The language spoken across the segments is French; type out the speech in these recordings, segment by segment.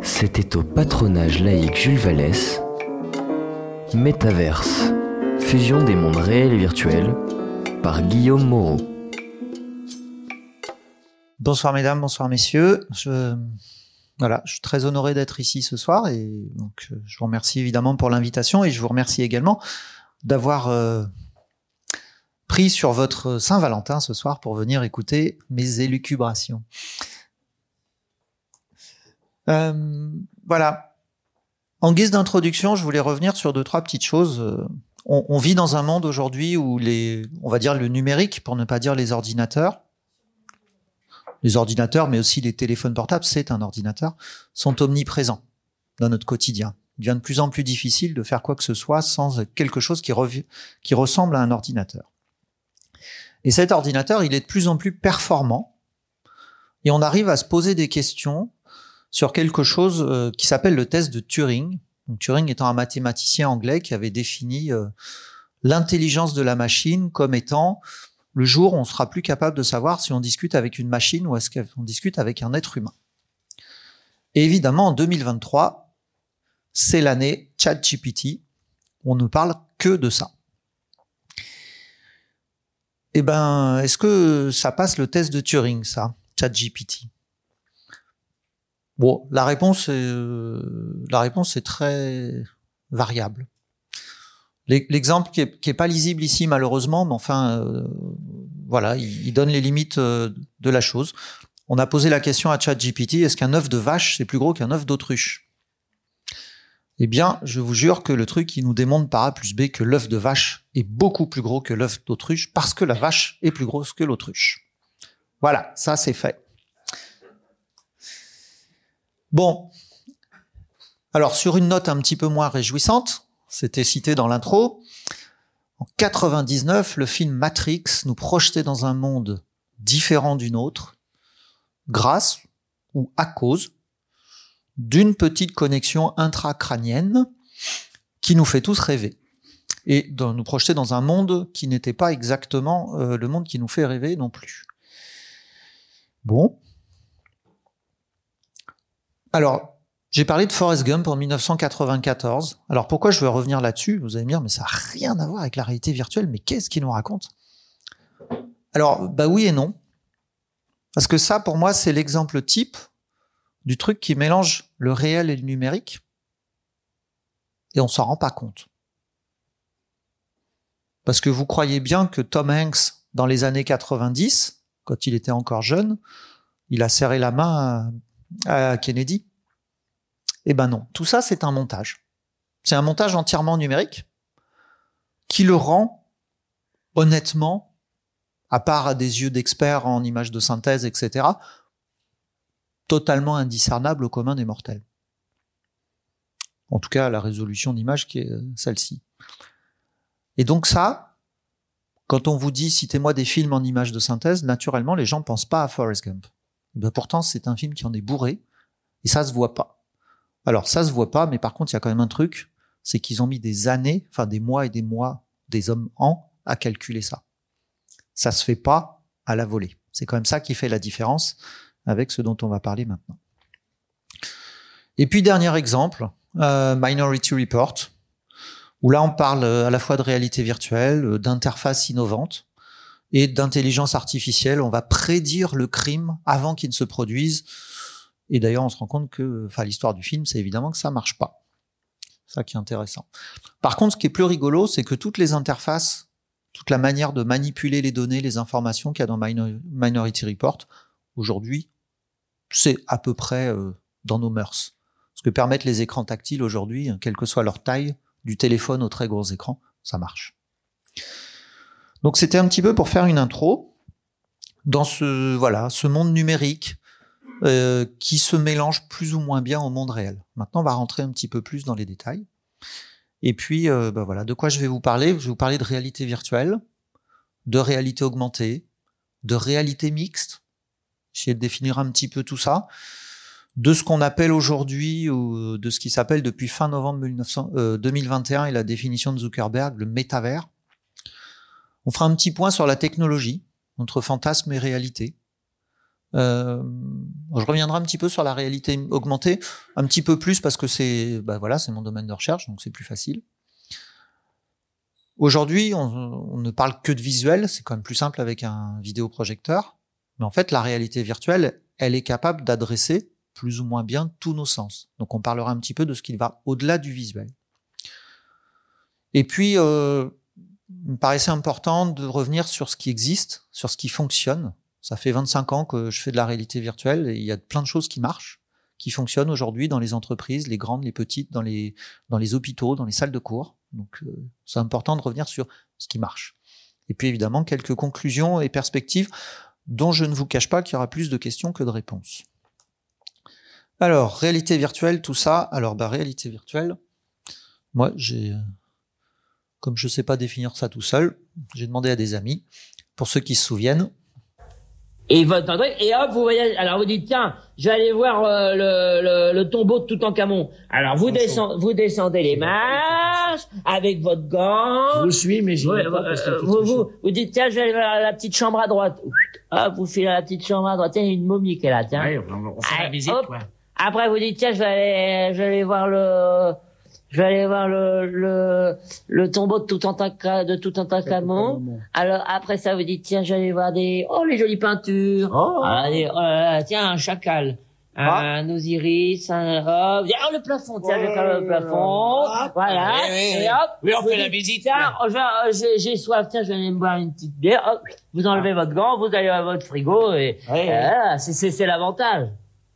C'était au patronage laïque Jules Vallès. Métaverse, fusion des mondes réels et virtuels, par Guillaume Moreau. Bonsoir mesdames, bonsoir messieurs. Je, voilà, suis très honoré d'être ici ce soir et donc je vous remercie évidemment pour l'invitation et je vous remercie également d'avoir euh, pris sur votre Saint-Valentin ce soir pour venir écouter mes élucubrations. Euh, voilà. En guise d'introduction, je voulais revenir sur deux, trois petites choses. Euh, on, vit dans un monde aujourd'hui où les, on va dire le numérique, pour ne pas dire les ordinateurs, les ordinateurs, mais aussi les téléphones portables, c'est un ordinateur, sont omniprésents dans notre quotidien. Il devient de plus en plus difficile de faire quoi que ce soit sans quelque chose qui ressemble à un ordinateur. Et cet ordinateur, il est de plus en plus performant, et on arrive à se poser des questions sur quelque chose euh, qui s'appelle le test de Turing. Turing étant un mathématicien anglais qui avait défini euh, l'intelligence de la machine comme étant le jour où on sera plus capable de savoir si on discute avec une machine ou est-ce qu'on discute avec un être humain. Et évidemment, en 2023, c'est l'année ChatGPT. On ne parle que de ça. Eh ben, est-ce que ça passe le test de Turing, ça, ChatGPT Bon, la réponse, est, euh, la réponse très variable. L'exemple qui est, pas lisible ici malheureusement, mais enfin, euh, voilà, il, donne les limites euh, de la chose. On a posé la question à ChatGPT est-ce qu'un œuf de vache c'est plus gros qu'un œuf d'autruche? Eh bien, je vous jure que le truc il nous démontre par A plus B que l'œuf de vache est beaucoup plus gros que l'œuf d'autruche parce que la vache est plus grosse que l'autruche. Voilà, ça c'est fait. Bon. Alors, sur une note un petit peu moins réjouissante, c'était cité dans l'intro, en 99, le film Matrix nous projetait dans un monde différent du nôtre, grâce ou à cause d'une petite connexion intracrânienne qui nous fait tous rêver et de nous projeter dans un monde qui n'était pas exactement euh, le monde qui nous fait rêver non plus. Bon, alors, j'ai parlé de Forrest Gump en 1994. Alors pourquoi je veux revenir là-dessus? Vous allez me dire, mais ça n'a rien à voir avec la réalité virtuelle, mais qu'est-ce qu'il nous raconte? Alors, bah oui et non. Parce que ça, pour moi, c'est l'exemple type du truc qui mélange le réel et le numérique, et on s'en rend pas compte. Parce que vous croyez bien que Tom Hanks, dans les années 90, quand il était encore jeune, il a serré la main Kennedy Eh ben non, tout ça c'est un montage. C'est un montage entièrement numérique qui le rend honnêtement, à part à des yeux d'experts en images de synthèse, etc., totalement indiscernable au commun des mortels. En tout cas, la résolution d'image qui est euh, celle-ci. Et donc ça, quand on vous dit citez-moi des films en images de synthèse, naturellement, les gens pensent pas à Forrest Gump. Ben pourtant, c'est un film qui en est bourré et ça se voit pas. Alors, ça se voit pas, mais par contre, il y a quand même un truc, c'est qu'ils ont mis des années, enfin des mois et des mois, des hommes en, à calculer ça. Ça se fait pas à la volée. C'est quand même ça qui fait la différence avec ce dont on va parler maintenant. Et puis, dernier exemple, euh, Minority Report, où là, on parle à la fois de réalité virtuelle, d'interface innovante, et d'intelligence artificielle. On va prédire le crime avant qu'il ne se produise. Et d'ailleurs, on se rend compte que, enfin, l'histoire du film, c'est évidemment que ça marche pas. Ça qui est intéressant. Par contre, ce qui est plus rigolo, c'est que toutes les interfaces, toute la manière de manipuler les données, les informations qu'il y a dans Minority Report, aujourd'hui, c'est à peu près euh, dans nos mœurs. Ce que permettent les écrans tactiles aujourd'hui, quelle que soit leur taille, du téléphone aux très gros écrans, ça marche. Donc c'était un petit peu pour faire une intro dans ce voilà ce monde numérique euh, qui se mélange plus ou moins bien au monde réel. Maintenant, on va rentrer un petit peu plus dans les détails. Et puis, euh, bah voilà, de quoi je vais vous parler? Je vais vous parler de réalité virtuelle, de réalité augmentée, de réalité mixte. J'essaie de définir un petit peu tout ça, de ce qu'on appelle aujourd'hui ou de ce qui s'appelle depuis fin novembre 1900, euh, 2021 et la définition de Zuckerberg, le métavers. On fera un petit point sur la technologie, entre fantasme et réalité. Euh, je reviendrai un petit peu sur la réalité augmentée, un petit peu plus parce que c'est, bah voilà, c'est mon domaine de recherche, donc c'est plus facile. Aujourd'hui, on, ne parle que de visuel, c'est quand même plus simple avec un vidéoprojecteur. Mais en fait, la réalité virtuelle, elle est capable d'adresser plus ou moins bien tous nos sens. Donc on parlera un petit peu de ce qui va au-delà du visuel. Et puis, euh, il me paraissait important de revenir sur ce qui existe, sur ce qui fonctionne. Ça fait 25 ans que je fais de la réalité virtuelle et il y a plein de choses qui marchent, qui fonctionnent aujourd'hui dans les entreprises, les grandes, les petites, dans les, dans les hôpitaux, dans les salles de cours. Donc euh, c'est important de revenir sur ce qui marche. Et puis évidemment, quelques conclusions et perspectives dont je ne vous cache pas qu'il y aura plus de questions que de réponses. Alors, réalité virtuelle, tout ça. Alors, bah, réalité virtuelle, moi, j'ai, comme je ne sais pas définir ça tout seul, j'ai demandé à des amis, pour ceux qui se souviennent, et votre et hop, vous voyez, alors vous dites, tiens, je vais aller voir euh, le, le, tombeau de Toutankhamon. Alors vous, descendez, vous descendez les marches avec votre gant. Je vous suis, mais je ouais, euh, vous, vous, vous, dites, tiens, je vais aller voir la petite chambre à droite. Hop, vous filez la petite chambre à droite. Tiens, il y a une momie qui est là, tiens. Ouais, on, fait la visite, hop. Après, vous dites, tiens, je vais aller, je vais aller voir le je vais aller voir le, le, le tombeau de tout un de tout un Alors après ça, vous dites tiens, j'allais voir des oh les jolies peintures. Oh, oh tiens un chacal. Ah. Un Osiris, un oh, oh, le plafond, tiens, je vais faire le plafond, voilà, et hop, oui, on fait la visite. Tiens, euh, j'ai soif, tiens, je vais aller me boire une petite bière, hop, vous enlevez votre gant, vous allez à votre frigo, et voilà, c'est l'avantage.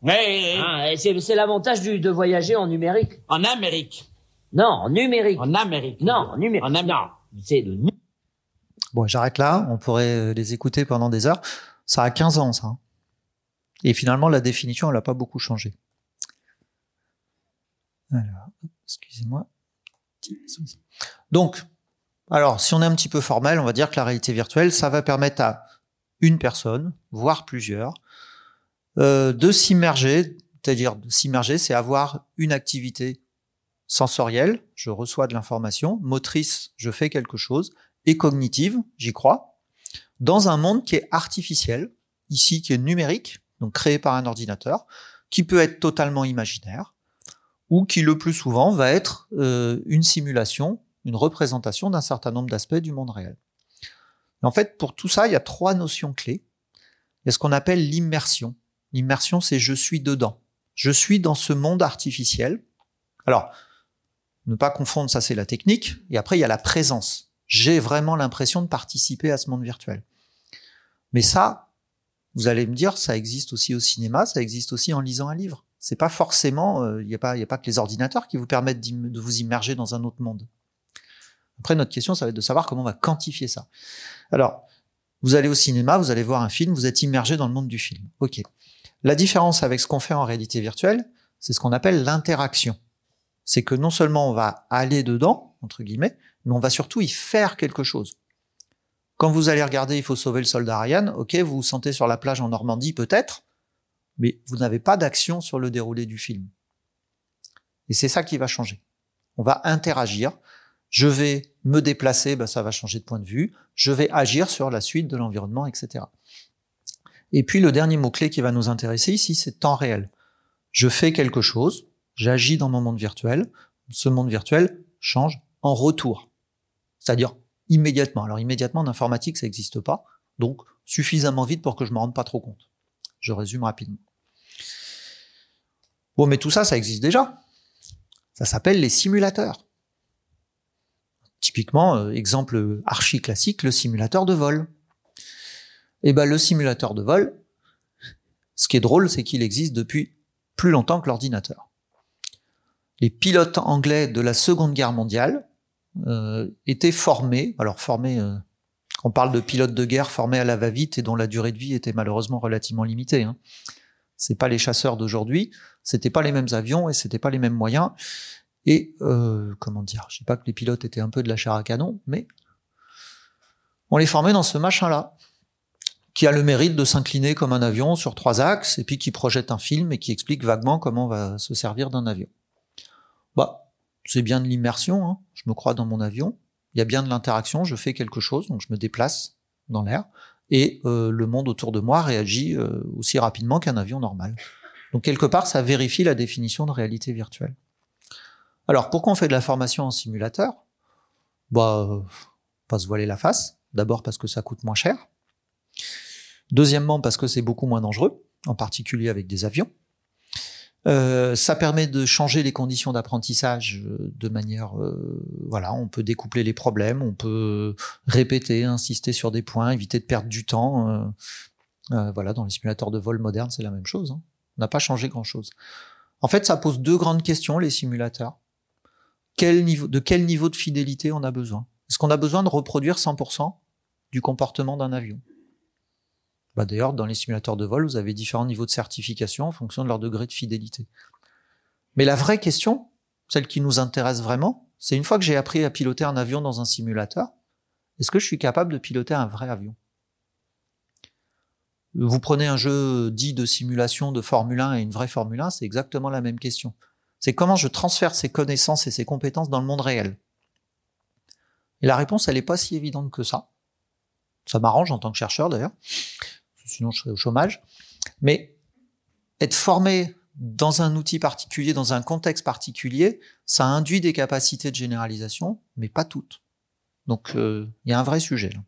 Oui, ah, c'est l'avantage de voyager en numérique. En Amérique. Non, numérique. En Amérique. Non, en numérique. En Amérique. Non, c'est le Bon, j'arrête là. On pourrait euh, les écouter pendant des heures. Ça a 15 ans, ça. Hein. Et finalement, la définition, elle n'a pas beaucoup changé. Alors, excusez-moi. Donc, alors, si on est un petit peu formel, on va dire que la réalité virtuelle, ça va permettre à une personne, voire plusieurs, euh, de s'immerger, c'est-à-dire de s'immerger, c'est avoir une activité sensorielle, je reçois de l'information, motrice, je fais quelque chose, et cognitive, j'y crois, dans un monde qui est artificiel, ici qui est numérique, donc créé par un ordinateur, qui peut être totalement imaginaire, ou qui le plus souvent va être euh, une simulation, une représentation d'un certain nombre d'aspects du monde réel. en fait, pour tout ça, il y a trois notions clés. Il y a ce qu'on appelle l'immersion. L'immersion, c'est je suis dedans. Je suis dans ce monde artificiel. Alors, ne pas confondre, ça c'est la technique. Et après, il y a la présence. J'ai vraiment l'impression de participer à ce monde virtuel. Mais ça, vous allez me dire, ça existe aussi au cinéma, ça existe aussi en lisant un livre. C'est pas forcément, euh, il n'y a pas, il a pas que les ordinateurs qui vous permettent de vous immerger dans un autre monde. Après, notre question, ça va être de savoir comment on va quantifier ça. Alors, vous allez au cinéma, vous allez voir un film, vous êtes immergé dans le monde du film. Ok. La différence avec ce qu'on fait en réalité virtuelle, c'est ce qu'on appelle l'interaction c'est que non seulement on va aller dedans, entre guillemets, mais on va surtout y faire quelque chose. Quand vous allez regarder Il faut sauver le soldat Ryan, ok, vous vous sentez sur la plage en Normandie peut-être, mais vous n'avez pas d'action sur le déroulé du film. Et c'est ça qui va changer. On va interagir. Je vais me déplacer, ben ça va changer de point de vue. Je vais agir sur la suite de l'environnement, etc. Et puis le dernier mot-clé qui va nous intéresser ici, c'est temps réel. Je fais quelque chose, j'agis dans mon monde virtuel, ce monde virtuel change en retour. C'est-à-dire immédiatement. Alors immédiatement en informatique, ça n'existe pas, donc suffisamment vite pour que je me rende pas trop compte. Je résume rapidement. Bon, mais tout ça, ça existe déjà. Ça s'appelle les simulateurs. Typiquement, euh, exemple archi classique, le simulateur de vol. Et eh ben le simulateur de vol, ce qui est drôle, c'est qu'il existe depuis plus longtemps que l'ordinateur les pilotes anglais de la Seconde Guerre mondiale euh, étaient formés, alors formés, euh, on parle de pilotes de guerre formés à la va-vite et dont la durée de vie était malheureusement relativement limitée. Hein. C'est pas les chasseurs d'aujourd'hui, c'était pas les mêmes avions et c'était pas les mêmes moyens. Et euh, comment dire, je sais pas que les pilotes étaient un peu de la chair à canon, mais on les formait dans ce machin-là, qui a le mérite de s'incliner comme un avion sur trois axes, et puis qui projette un film et qui explique vaguement comment on va se servir d'un avion. C'est bien de l'immersion, hein. je me crois dans mon avion, il y a bien de l'interaction, je fais quelque chose, donc je me déplace dans l'air, et euh, le monde autour de moi réagit euh, aussi rapidement qu'un avion normal. Donc quelque part, ça vérifie la définition de réalité virtuelle. Alors pourquoi on fait de la formation en simulateur? Bah, euh, pas se voiler la face. D'abord parce que ça coûte moins cher. Deuxièmement parce que c'est beaucoup moins dangereux, en particulier avec des avions. Euh, ça permet de changer les conditions d'apprentissage euh, de manière, euh, voilà, on peut découpler les problèmes, on peut répéter, insister sur des points, éviter de perdre du temps. Euh, euh, voilà, dans les simulateurs de vol modernes, c'est la même chose. hein. On n'a pas changé grand-chose. En fait, ça pose deux grandes questions, les simulateurs. Quel niveau, de quel niveau de fidélité on a besoin? Est-ce qu'on a besoin de reproduire 100% du comportement d'un avion? Bah D'ailleurs, dans les simulateurs de vol, vous avez différents niveaux de certification en fonction de leur degré de fidélité. Mais la vraie question, celle qui nous intéresse vraiment, c'est une fois que j'ai appris à piloter un avion dans un simulateur, est-ce que je suis capable de piloter un vrai avion? Vous prenez un jeu dit de simulation de Formule 1 et une vraie Formule 1, c'est exactement la même question. C'est comment je transfère ces connaissances et ces compétences dans le monde réel? Et la réponse, elle n'est pas si évidente que ça. Ça m'arrange en tant que chercheur d'ailleurs sinon je serais au chômage. Mais être formé dans un outil particulier, dans un contexte particulier, ça induit des capacités de généralisation, mais pas toutes. Donc euh, il y a un vrai sujet. Là.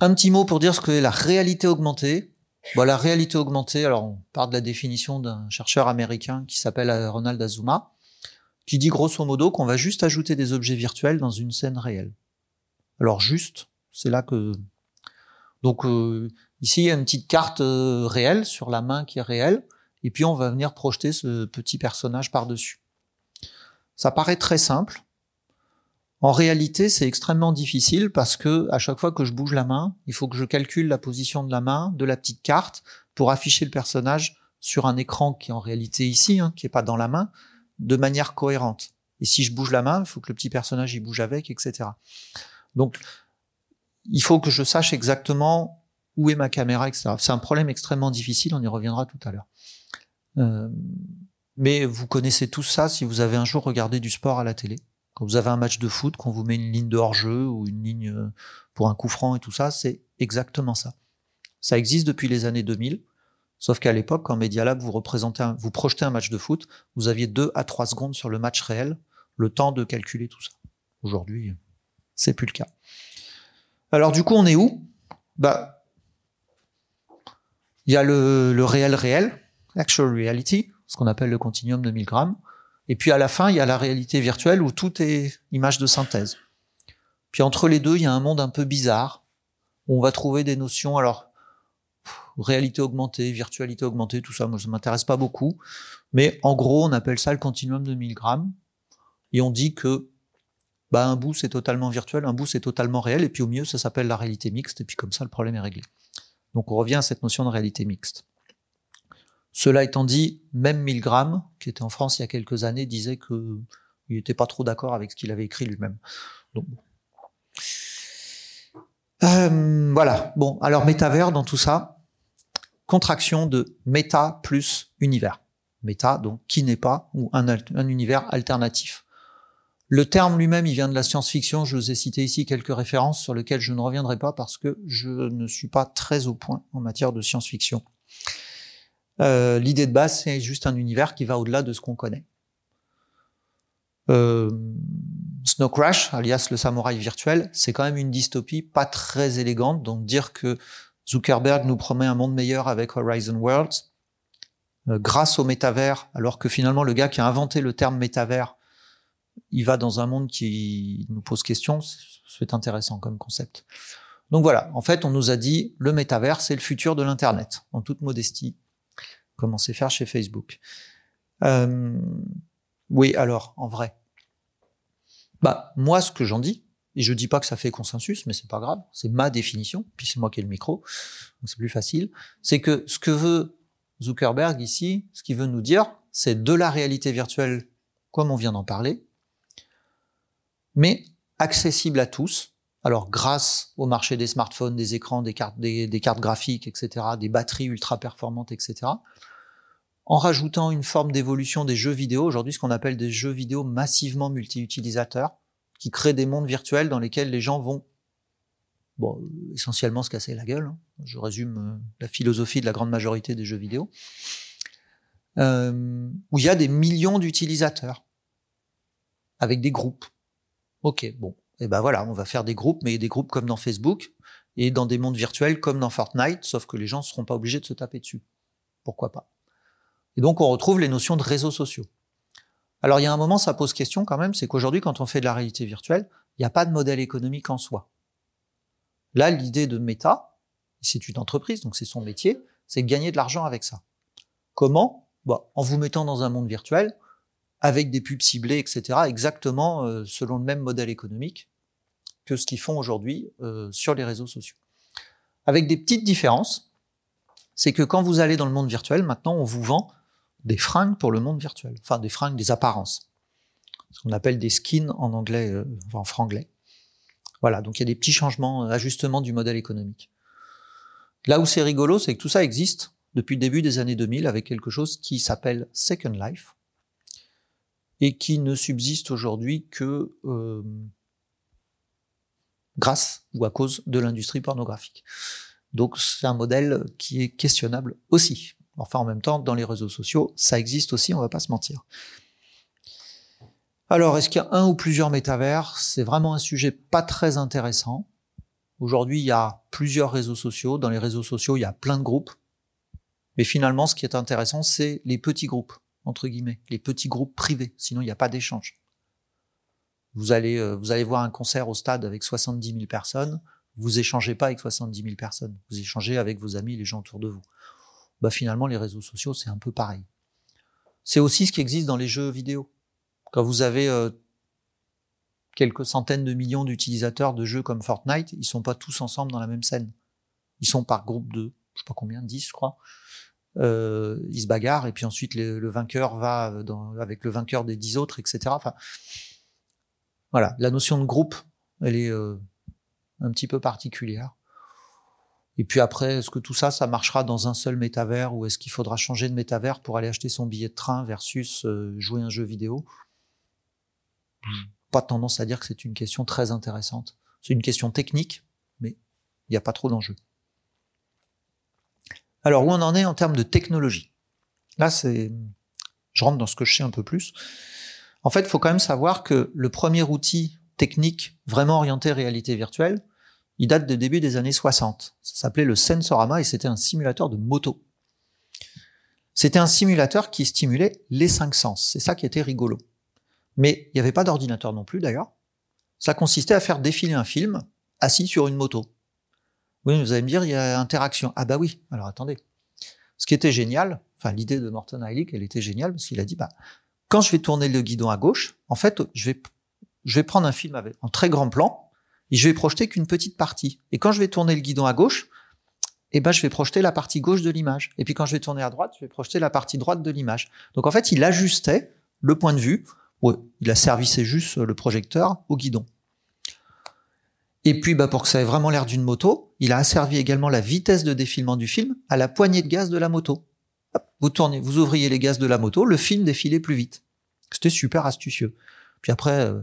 Un petit mot pour dire ce qu'est la réalité augmentée. La réalité augmentée, alors on part de la définition d'un chercheur américain qui s'appelle Ronald Azuma, qui dit grosso modo qu'on va juste ajouter des objets virtuels dans une scène réelle. Alors juste, c'est là que donc euh, ici, il y a une petite carte euh, réelle sur la main qui est réelle, et puis on va venir projeter ce petit personnage par-dessus. Ça paraît très simple. En réalité, c'est extrêmement difficile parce que à chaque fois que je bouge la main, il faut que je calcule la position de la main, de la petite carte, pour afficher le personnage sur un écran qui est en réalité ici, hein, qui est pas dans la main, de manière cohérente. Et si je bouge la main, il faut que le petit personnage y bouge avec, etc. Donc il faut que je sache exactement où est ma caméra, etc. C'est un problème extrêmement difficile, on y reviendra tout à l'heure. Euh, mais vous connaissez tout ça si vous avez un jour regardé du sport à la télé. Quand vous avez un match de foot, qu'on vous met une ligne de hors-jeu ou une ligne euh, pour un coup franc et tout ça, c'est exactement ça. Ça existe depuis les années 2000, sauf qu'à l'époque, quand Media Lab vous représentez, un, vous projetez un match de foot, vous aviez deux à trois secondes sur le match réel, le temps de calculer tout ça. Aujourd'hui, c'est plus le cas. Alors du coup, on est où? Bah, il y a le, réel réel, actual reality, ce qu'on appelle le continuum de 1000 grammes. Et puis à la fin, il y a la réalité virtuelle où tout est image de synthèse. Puis entre les deux, il y a un monde un peu bizarre où on va trouver des notions. Alors réalité augmentée, virtualité augmentée, tout ça, moi ça m'intéresse pas beaucoup. Mais en gros, on appelle ça le continuum de 1000 grammes. Et on dit que bah, un bout c'est totalement virtuel, un bout c'est totalement réel, et puis au mieux ça s'appelle la réalité mixte, et puis comme ça le problème est réglé. Donc on revient à cette notion de réalité mixte. Cela étant dit, même Milgram, qui était en France il y a quelques années, disait que il n'était pas trop d'accord avec ce qu'il avait écrit lui-même. Donc, euh, voilà. Bon, alors métavers dans tout ça, contraction de méta plus univers. Méta, donc qui n'est pas, ou un, un univers alternatif. Le terme lui-même, il vient de la science-fiction. Je vous ai cité ici quelques références sur lesquelles je ne reviendrai pas parce que je ne suis pas très au point en matière de science-fiction. Euh, L'idée de base, c'est juste un univers qui va au-delà de ce qu'on connaît. Euh, Snow Crash, alias le samouraï virtuel, c'est quand même une dystopie pas très élégante. Donc dire que Zuckerberg nous promet un monde meilleur avec Horizon Worlds, euh, grâce au métavers, alors que finalement le gars qui a inventé le terme métavers il va dans un monde qui nous pose question, c'est intéressant comme concept. Donc voilà, en fait, on nous a dit le métavers, c'est le futur de l'Internet, en toute modestie, comme on faire chez Facebook. Euh, oui, alors, en vrai. Bah, moi, ce que j'en dis, et je dis pas que ça fait consensus, mais c'est pas grave, c'est ma définition, puis c'est moi qui ai le micro, donc c'est plus facile, c'est que ce que veut Zuckerberg ici, ce qu'il veut nous dire, c'est de la réalité virtuelle, comme on vient d'en parler, mais accessible à tous. Alors grâce au marché des smartphones, des écrans, des cartes, graphiques, etc., des batteries ultra performantes, etc., en rajoutant une forme d'évolution des jeux vidéo, aujourd'hui ce qu'on appelle des jeux vidéo massivement multi-utilisateurs, qui créent des mondes virtuels dans lesquels les gens vont bon, essentiellement se casser la gueule. hein. Je résume euh, la philosophie de la grande majorité des jeux vidéo. Euh, où il y a des millions d'utilisateurs avec des groupes. Ok, bon, et ben voilà, on va faire des groupes, mais des groupes comme dans Facebook et dans des mondes virtuels comme dans Fortnite, sauf que les gens ne seront pas obligés de se taper dessus. Pourquoi pas? Et donc on retrouve les notions de réseaux sociaux. Alors il y a un moment, ça pose question quand même, c'est qu'aujourd'hui, quand on fait de la réalité virtuelle, il n'y a pas de modèle économique en soi. Là, l'idée de Meta, c'est une entreprise, donc c'est son métier, c'est de gagner de l'argent avec ça. Comment? Bon, En vous mettant dans un monde virtuel, avec des pubs ciblées, etc., exactement euh, selon le même modèle économique que ce qu'ils font aujourd'hui euh, sur les réseaux sociaux. Avec des petites différences, c'est que quand vous allez dans le monde virtuel, maintenant on vous vend des fringues pour le monde virtuel, enfin des fringues, des apparences, ce qu'on appelle des skins en anglais, euh, en franglais. Voilà, donc il y a des petits changements, euh, ajustements du modèle économique. Là où c'est rigolo, c'est que tout ça existe depuis le début des années 2000 avec quelque chose qui s'appelle Second Life et qui ne subsiste aujourd'hui que euh, grâce ou à cause de l'industrie pornographique. Donc c'est un modèle qui est questionnable aussi. Enfin en même temps, dans les réseaux sociaux, ça existe aussi, on va pas se mentir. Alors, est-ce qu'il y a un ou plusieurs métavers? C'est vraiment un sujet pas très intéressant. Aujourd'hui, il y a plusieurs réseaux sociaux. Dans les réseaux sociaux, il y a plein de groupes. Mais finalement, ce qui est intéressant, c'est les petits groupes, entre guillemets, les petits groupes privés. Sinon, il n'y a pas d'échange. Vous allez, euh, vous allez voir un concert au stade avec 70 000 personnes. Vous échangez pas avec 70 000 personnes. Vous échangez avec vos amis, les gens autour de vous. Bah, finalement, les réseaux sociaux, c'est un peu pareil. C'est aussi ce qui existe dans les jeux vidéo. Quand vous avez euh, quelques centaines de millions d'utilisateurs de jeux comme Fortnite, ils sont pas tous ensemble dans la même scène. Ils sont par groupe de, je sais pas combien, 10 je crois. Euh, ils se bagarrent et puis ensuite le, le vainqueur va dans, avec le vainqueur des 10 autres, etc. Enfin, voilà, la notion de groupe, elle est euh, un petit peu particulière. Et puis après, est-ce que tout ça, ça marchera dans un seul métavers ou est-ce qu'il faudra changer de métavers pour aller acheter son billet de train versus euh, jouer un jeu vidéo? Pas tendance à dire que c'est une question très intéressante. C'est une question technique, mais il n'y a pas trop d'enjeux. Alors, où on en est en termes de technologie? Là, c'est, je rentre dans ce que je sais un peu plus. En fait, il faut quand même savoir que le premier outil technique vraiment orienté réalité virtuelle, il date de début des années 60. Ça s'appelait le Sensorama et c'était un simulateur de moto. C'était un simulateur qui stimulait les cinq sens. C'est ça qui était rigolo. Mais il n'y avait pas d'ordinateur non plus d'ailleurs. Ça consistait à faire défiler un film assis sur une moto. Oui, vous allez me dire, il y a interaction. Ah bah oui, alors attendez. Ce qui était génial, enfin l'idée de Morton Heilig, elle était géniale parce qu'il a dit, bah, quand je vais tourner le guidon à gauche, en fait, je vais, prendre un film avec, en très grand plan et je vais projeter qu'une petite partie. Et quand je vais tourner le guidon à gauche, eh ben, je vais projeter la partie gauche de l'image. Et puis quand je vais tourner à droite, je vais projeter la partie droite de l'image. Donc en fait, il ajustait le point de vue. Ouais, il a servicé juste le projecteur au guidon. Et puis, bah, pour que ça ait vraiment l'air d'une moto, il a asservi également la vitesse de défilement du film à la poignée de gaz de la moto. Hop, vous tournez, vous ouvriez les gaz de la moto, le film défilait plus vite. C'était super astucieux. Puis après, euh,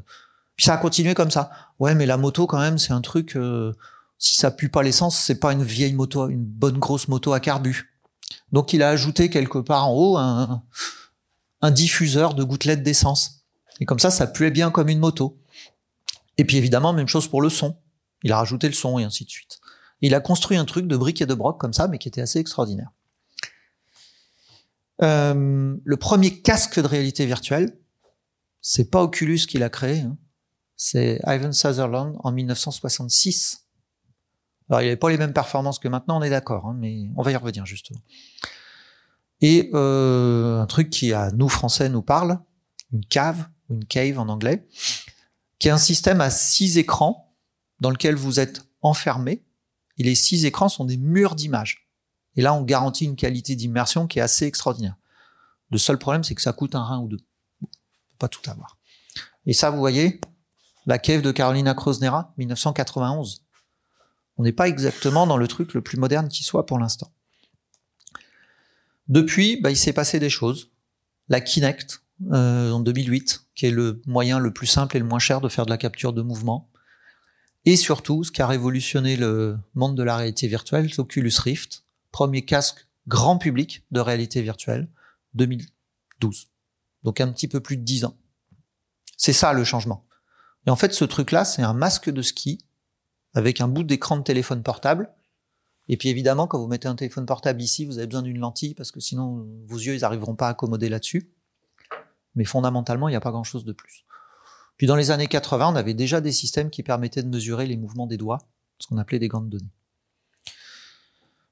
puis ça a continué comme ça. Ouais, mais la moto quand même, c'est un truc. Euh, si ça pue pas l'essence, c'est pas une vieille moto, une bonne grosse moto à carbu. Donc il a ajouté quelque part en haut un, un diffuseur de gouttelettes d'essence. Et comme ça, ça puait bien comme une moto. Et puis évidemment, même chose pour le son. Il a rajouté le son et ainsi de suite. Il a construit un truc de briques et de broc comme ça, mais qui était assez extraordinaire. Euh, le premier casque de réalité virtuelle, c'est pas Oculus qui l'a créé, hein. c'est Ivan Sutherland en 1966. Alors il n'avait pas les mêmes performances que maintenant, on est d'accord, hein, mais on va y revenir justement. Et euh, un truc qui à nous français nous parle, une cave ou une cave en anglais, qui est un système à six écrans dans lequel vous êtes enfermé. Et les six écrans sont des murs d'images. Et là, on garantit une qualité d'immersion qui est assez extraordinaire. Le seul problème, c'est que ça coûte un rein ou deux. Bon, pas tout avoir. Et ça, vous voyez, la cave de Carolina Krosnera, 1991. On n'est pas exactement dans le truc le plus moderne qui soit pour l'instant. Depuis, bah, il s'est passé des choses. La Kinect, euh, en 2008, qui est le moyen le plus simple et le moins cher de faire de la capture de mouvement. Et surtout, ce qui a révolutionné le monde de la réalité virtuelle, c'est Oculus Rift, premier casque grand public de réalité virtuelle, 2012. Donc un petit peu plus de 10 ans. C'est ça le changement. Et en fait, ce truc-là, c'est un masque de ski avec un bout d'écran de téléphone portable. Et puis évidemment, quand vous mettez un téléphone portable ici, vous avez besoin d'une lentille parce que sinon vos yeux, ils n'arriveront pas à accommoder là-dessus. Mais fondamentalement, il n'y a pas grand-chose de plus. Puis dans les années 80, on avait déjà des systèmes qui permettaient de mesurer les mouvements des doigts, ce qu'on appelait des gants de données.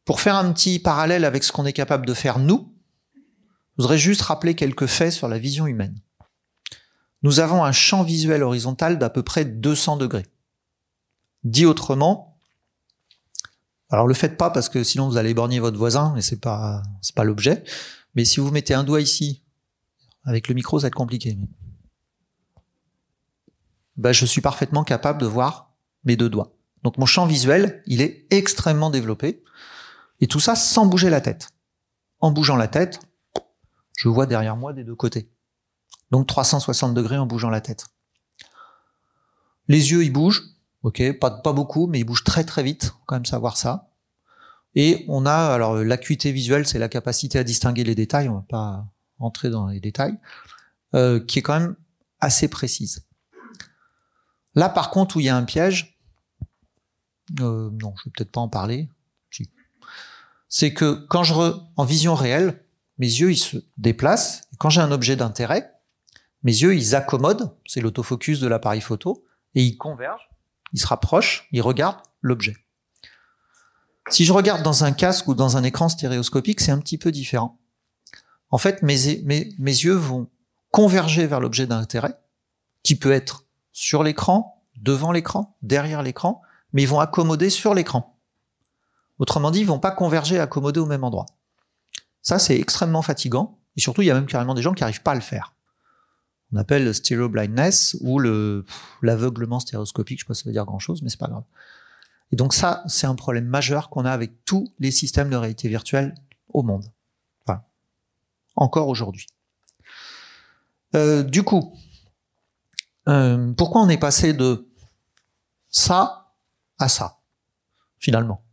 Pour faire un petit parallèle avec ce qu'on est capable de faire nous, je voudrais juste rappeler quelques faits sur la vision humaine. Nous avons un champ visuel horizontal d'à peu près 200 degrés. Dit autrement, alors le faites pas parce que sinon vous allez borgner votre voisin, mais c'est pas pas l'objet. Mais si vous mettez un doigt ici, avec le micro, ça va être compliqué ben, je suis parfaitement capable de voir mes deux doigts. Donc mon champ visuel, il est extrêmement développé. Et tout ça sans bouger la tête. En bougeant la tête, je vois derrière moi des deux côtés. Donc 360 degrés en bougeant la tête. Les yeux, ils bougent. Ok, pas, pas beaucoup, mais ils bougent très très vite. Faut quand même savoir ça. Et on a, alors l'acuité visuelle, c'est la capacité à distinguer les détails. On va pas entrer dans les détails, euh, qui est quand même assez précise. Là, par contre, où il y a un piège, euh, non, je vais peut-être pas en parler. C'est que quand je en vision réelle, mes yeux ils se déplacent. Quand j'ai un objet d'intérêt, mes yeux ils accommodent, c'est l'autofocus de l'appareil photo, et ils convergent, ils se rapprochent, ils regardent l'objet. Si je regarde dans un casque ou dans un écran stéréoscopique, c'est un petit peu différent. En fait, mes yeux vont converger vers l'objet d'intérêt, qui peut être sur l'écran, devant l'écran, derrière l'écran, mais ils vont accommoder sur l'écran. Autrement dit, ils vont pas converger et accommoder au même endroit. Ça, c'est extrêmement fatigant, et surtout, il y a même carrément des gens qui n'arrivent pas à le faire. On appelle le stereo blindness ou le l'aveuglement stéréoscopique, je sais pas si ça veut dire grand chose, mais c'est pas grave. Et donc ça, c'est un problème majeur qu'on a avec tous les systèmes de réalité virtuelle au monde. Enfin, encore aujourd'hui. Euh, du coup, euh, pourquoi on est passé de ça à ça, finalement?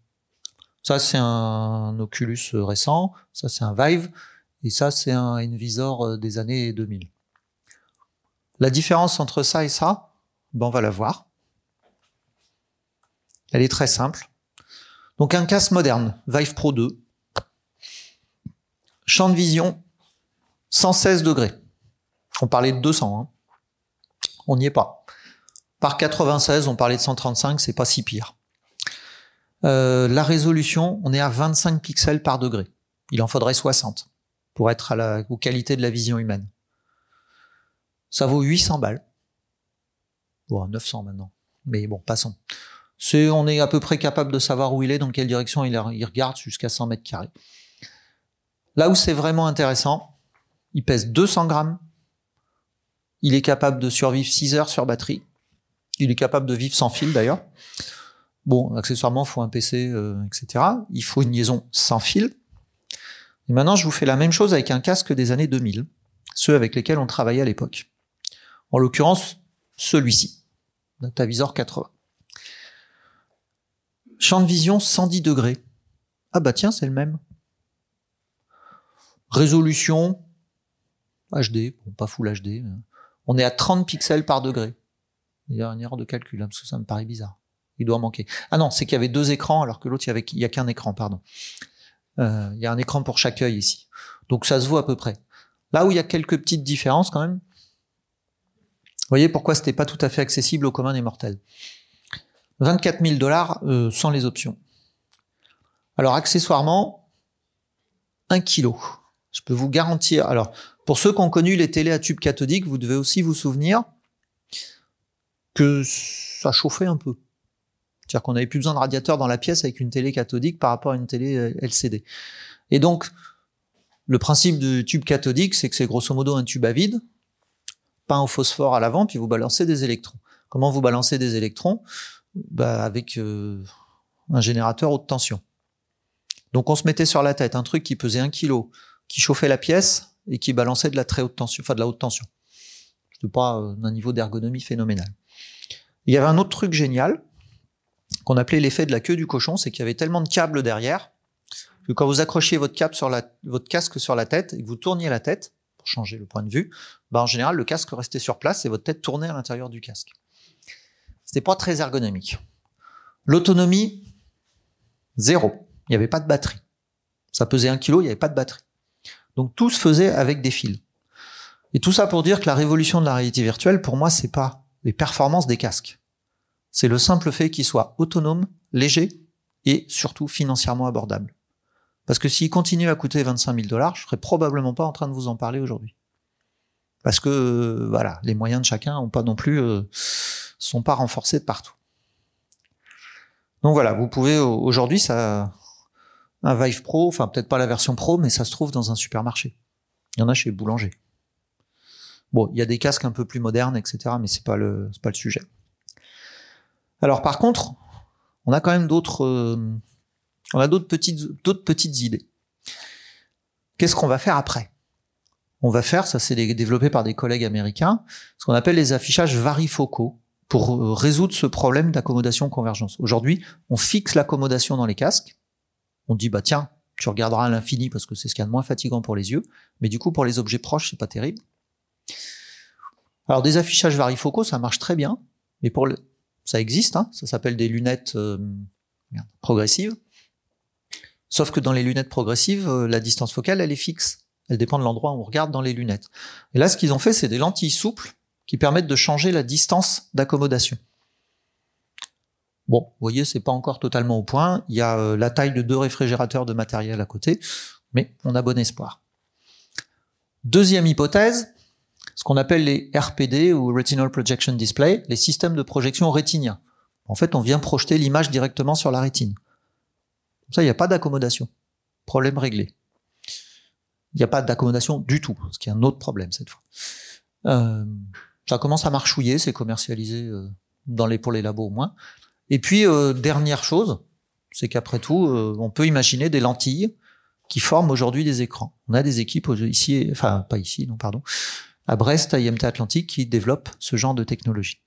Ça, c'est un Oculus récent, ça, c'est un Vive, et ça, c'est un Invisor euh, des années 2000. La différence entre ça et ça, ben, on va la voir. Elle est très simple. Donc un casque moderne, Vive Pro 2, champ de vision 116 degrés. On parlait de 200. Hein on n'y est pas. Par 96, on parlait de 135, c'est pas si pire. Euh, la résolution, on est à 25 pixels par degré. Il en faudrait 60 pour être à la, aux qualités de la vision humaine. Ça vaut 800 balles. Bon, 900 maintenant. Mais bon, passons. On est à peu près capable de savoir où il est, dans quelle direction il, il regarde jusqu'à 100 mètres carrés. Là où c'est vraiment intéressant, il pèse 200 grammes, il est capable de survivre 6 heures sur batterie. Il est capable de vivre sans fil d'ailleurs. Bon, accessoirement, il faut un PC, euh, etc. Il faut une liaison sans fil. Et maintenant, je vous fais la même chose avec un casque des années 2000, ceux avec lesquels on travaillait à l'époque. En l'occurrence, celui-ci, Datavisor 80. Champ de vision 110 degrés. Ah bah tiens, c'est le même. Résolution HD, bon, pas Full HD, on est à 30 pixels par degré. Il y a une erreur de calcul, hein, parce que ça me paraît bizarre. Il doit manquer. Ah non, c'est qu'il y avait deux écrans, alors que l'autre, il n'y a qu'un écran, pardon. Euh, il y a un écran pour chaque œil ici. Donc ça se voit à peu près. Là où il y a quelques petites différences quand même, vous voyez pourquoi c'était pas tout à fait accessible au commun des mortels. 24 000 dollars euh, sans les options. Alors accessoirement, 1 kilo. Je peux vous garantir. Alors, pour ceux qui ont connu les télés à tube cathodique, vous devez aussi vous souvenir que ça chauffait un peu. C'est-à-dire qu'on n'avait plus besoin de radiateur dans la pièce avec une télé cathodique par rapport à une télé euh, LCD. Et donc, le principe du tube cathodique, c'est que c'est grosso modo un tube à vide, peint au phosphore à l'avant, puis vous balancez des électrons. Comment vous balancez des électrons? Bah, Avec euh, un générateur haute tension. Donc on se mettait sur la tête un truc qui pesait un kilo, qui chauffait la pièce, et qui balançait de la très haute tension, enfin de la haute tension. C'était pas euh, d'un niveau d'ergonomie phénoménal. Il y avait un autre truc génial, qu'on appelait l'effet de la queue du cochon, c'est qu'il y avait tellement de câbles derrière que quand vous accrochiez votre, casque sur la tête et que vous tourniez la tête pour changer le point de vue, bah en général le casque restait sur place et votre tête tournait à l'intérieur du casque. C'était pas très ergonomique. L'autonomie, zéro. Il n'y avait pas de batterie. Ça pesait un kilo, il n'y avait pas de batterie. Donc tout se faisait avec des fils. Et tout ça pour dire que la révolution de la réalité virtuelle, pour moi, c'est pas les performances des casques. C'est le simple fait qu'ils soient autonomes, légers et surtout financièrement abordables. Parce que s'ils continuent à coûter 25 000 dollars, je serais probablement pas en train de vous en parler aujourd'hui. Parce que euh, voilà, les moyens de chacun ont pas non plus euh, sont pas renforcés de partout. Donc voilà, vous pouvez aujourd'hui ça un Vive Pro, enfin peut-être pas la version Pro, mais ça se trouve dans un supermarché. Il y en a chez Boulanger. Bon, il y a des casques un peu plus modernes, etc., mais c'est pas pas le sujet. Alors par contre, on a quand même d'autres euh, on a d'autres petites d'autres petites idées. Qu'est-ce qu'on va faire après? On va faire, ça c'est développé par des collègues américains, ce qu'on appelle les affichages varifocaux pour euh, résoudre ce problème d'accommodation convergence. Aujourd'hui, on fixe l'accommodation dans les casques on dit bah tiens, tu regarderas à l'infini parce que c'est ce qu'il y a de moins fatigant pour les yeux, mais du coup pour les objets proches c'est pas terrible. Alors des affichages varifocaux ça marche très bien, mais pour ça existe, hein, ça s'appelle des lunettes euh, progressives. Sauf que dans les lunettes progressives, euh, la distance focale elle est fixe, elle dépend de l'endroit où on regarde dans les lunettes. Et là ce qu'ils ont fait c'est des lentilles souples qui permettent de changer la distance d'accommodation. Bon, vous voyez, c'est pas encore totalement au point. Il y a euh, la taille de deux réfrigérateurs de matériel à côté, mais on a bon espoir. Deuxième hypothèse, ce qu'on appelle les RPD ou Retinal Projection Display, les systèmes de projection rétiniens. En fait, on vient projeter l'image directement sur la rétine. Comme ça, il n'y a pas d'accommodation. Problème réglé. Il n'y a pas d'accommodation du tout, ce qui est un autre problème cette fois. Euh, ça commence à marchouiller, c'est commercialisé euh, pour les labos au moins. Et puis, euh, dernière chose, c'est qu'après tout, euh, on peut imaginer des lentilles qui forment aujourd'hui des écrans. On a des équipes ici, enfin pas ici, non pardon, à Brest, à IMT Atlantique, qui développent ce genre de technologie.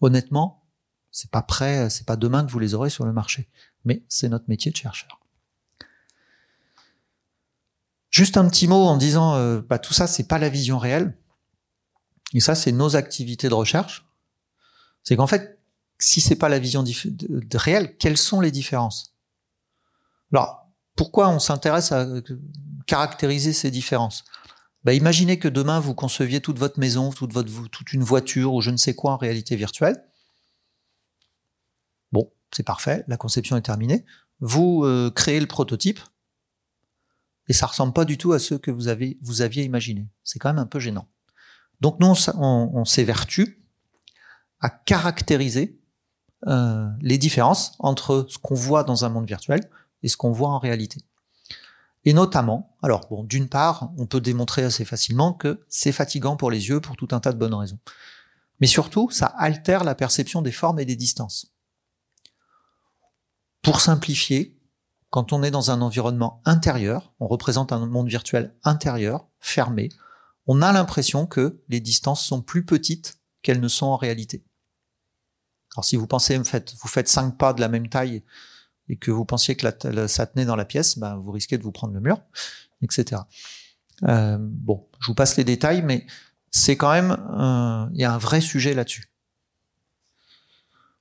Honnêtement, c'est pas prêt, c'est pas demain que vous les aurez sur le marché, mais c'est notre métier de chercheur. Juste un petit mot en disant, euh, bah, tout ça, c'est pas la vision réelle, et ça, c'est nos activités de recherche. C'est qu'en fait, si c'est pas la vision réelle, quelles sont les différences? Alors, pourquoi on s'intéresse à caractériser ces différences? Bah, Imaginez que demain vous conceviez toute votre maison, toute, votre, toute une voiture ou je ne sais quoi en réalité virtuelle. Bon, c'est parfait, la conception est terminée. Vous euh, créez le prototype et ça ressemble pas du tout à ce que vous avez vous aviez imaginé. C'est quand même un peu gênant. Donc nous, on s'évertue à caractériser euh, les différences entre ce qu'on voit dans un monde virtuel et ce qu'on voit en réalité. Et notamment, alors bon, d'une part, on peut démontrer assez facilement que c'est fatigant pour les yeux pour tout un tas de bonnes raisons. Mais surtout, ça altère la perception des formes et des distances. Pour simplifier, quand on est dans un environnement intérieur, on représente un monde virtuel intérieur, fermé, on a l'impression que les distances sont plus petites qu'elles ne sont en réalité. Alors si vous pensez, vous faites, vous faites cinq pas de la même taille et que vous pensiez que ça tenait dans la pièce, ben, vous risquez de vous prendre le mur, etc. Euh, bon, je vous passe les détails, mais c'est quand même, il y a un vrai sujet là-dessus.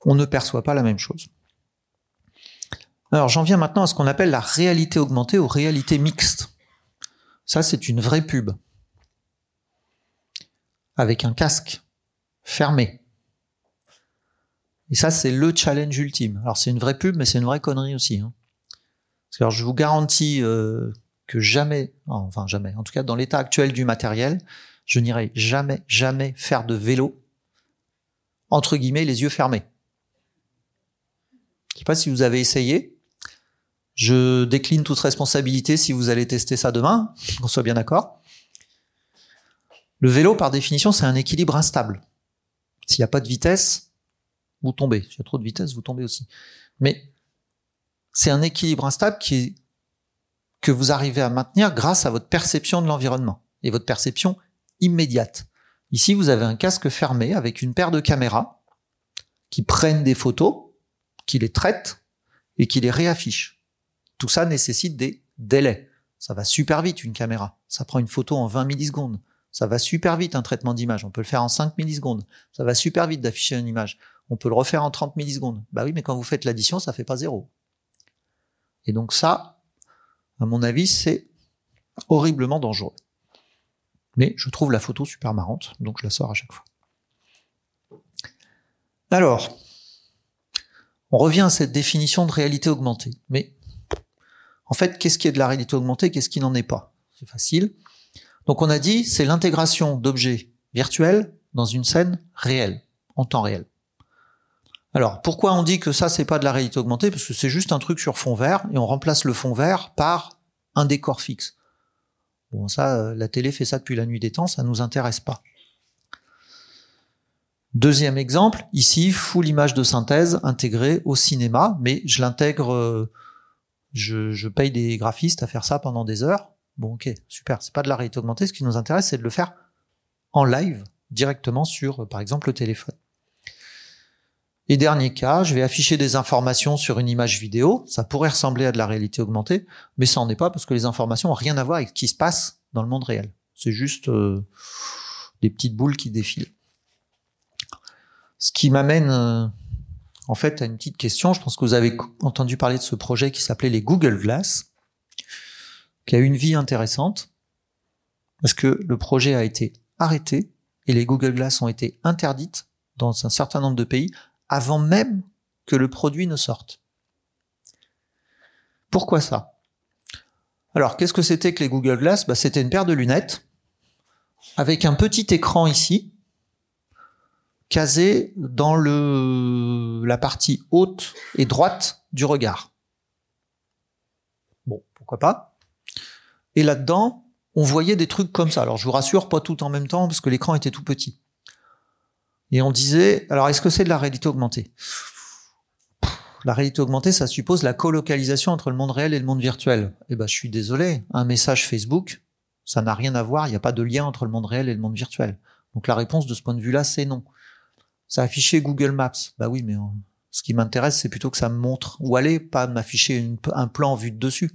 On ne perçoit pas la même chose. Alors j'en viens maintenant à ce qu'on appelle la réalité augmentée ou réalité mixte. Ça, c'est une vraie pub. Avec un casque fermé. Et ça, c'est le challenge ultime. Alors, c'est une vraie pub, mais c'est une vraie connerie aussi. Hein. Que je vous garantis euh, que jamais, enfin jamais, en tout cas dans l'état actuel du matériel, je n'irai jamais, jamais faire de vélo, entre guillemets, les yeux fermés. Je sais pas si vous avez essayé. Je décline toute responsabilité si vous allez tester ça demain, qu'on soit bien d'accord. Le vélo, par définition, c'est un équilibre instable. S'il n'y a pas de vitesse, vous tombez. S'il y a trop de vitesse, vous tombez aussi. Mais c'est un équilibre instable qui est, que vous arrivez à maintenir grâce à votre perception de l'environnement et votre perception immédiate. Ici, vous avez un casque fermé avec une paire de caméras qui prennent des photos qui les traite et qui les réaffiche. Tout ça nécessite des délais. Ça va super vite une caméra. Ça prend une photo en 20 millisecondes. Ça va super vite un traitement d'image. On peut le faire en 5 millisecondes. Ça va super vite d'afficher une image. On peut le refaire en 30 millisecondes. Bah oui, mais quand vous faites l'addition, ça fait pas zéro. Et donc ça, à mon avis, c'est horriblement dangereux. Mais je trouve la photo super marrante, donc je la sors à chaque fois. Alors, on revient à cette définition de réalité augmentée. Mais en fait, qu'est-ce qui est de la réalité augmentée, qu'est-ce qui n'en est pas? C'est facile. Donc on a dit, c'est l'intégration d'objets virtuels dans une scène réelle, en temps réel. Alors, pourquoi on dit que ça, c'est pas de la réalité augmentée? Parce que c'est juste un truc sur fond vert, et on remplace le fond vert par un décor fixe. Bon, ça, euh, la télé fait ça depuis la nuit des temps, ça nous intéresse pas. Deuxième exemple, ici, full image de synthèse intégrée au cinéma, mais je l'intègre, euh, je, je, paye des graphistes à faire ça pendant des heures. Bon, ok, super, c'est pas de la réalité augmentée, ce qui nous intéresse, c'est de le faire en live, directement sur, euh, par exemple, le téléphone. Et dernier cas, je vais afficher des informations sur une image vidéo. Ça pourrait ressembler à de la réalité augmentée, mais ça n'en est pas parce que les informations n'ont rien à voir avec ce qui se passe dans le monde réel. C'est juste euh, des petites boules qui défilent. Ce qui m'amène euh, en fait à une petite question. Je pense que vous avez entendu parler de ce projet qui s'appelait les Google Glass, qui a eu une vie intéressante parce que le projet a été arrêté et les Google Glass ont été interdites dans un certain nombre de pays avant même que le produit ne sorte. Pourquoi ça? Alors, qu'est-ce que c'était que les Google Glass? Bah, C'était une paire de lunettes avec un petit écran ici, casé dans le, la partie haute et droite du regard. Bon, pourquoi pas? Et là-dedans, on voyait des trucs comme ça. Alors, je vous rassure, pas tout en même temps, parce que l'écran était tout petit. Et on disait, alors est-ce que c'est de la réalité augmentée? La réalité augmentée, ça suppose la colocalisation entre le monde réel et le monde virtuel. Eh ben, je suis désolé, un message Facebook, ça n'a rien à voir, il n'y a pas de lien entre le monde réel et le monde virtuel. Donc la réponse de ce point de vue-là, c'est non. Ça affichait Google Maps. Bah oui, mais euh, ce qui m'intéresse, c'est plutôt que ça me montre où aller, pas m'afficher un plan vu de dessus.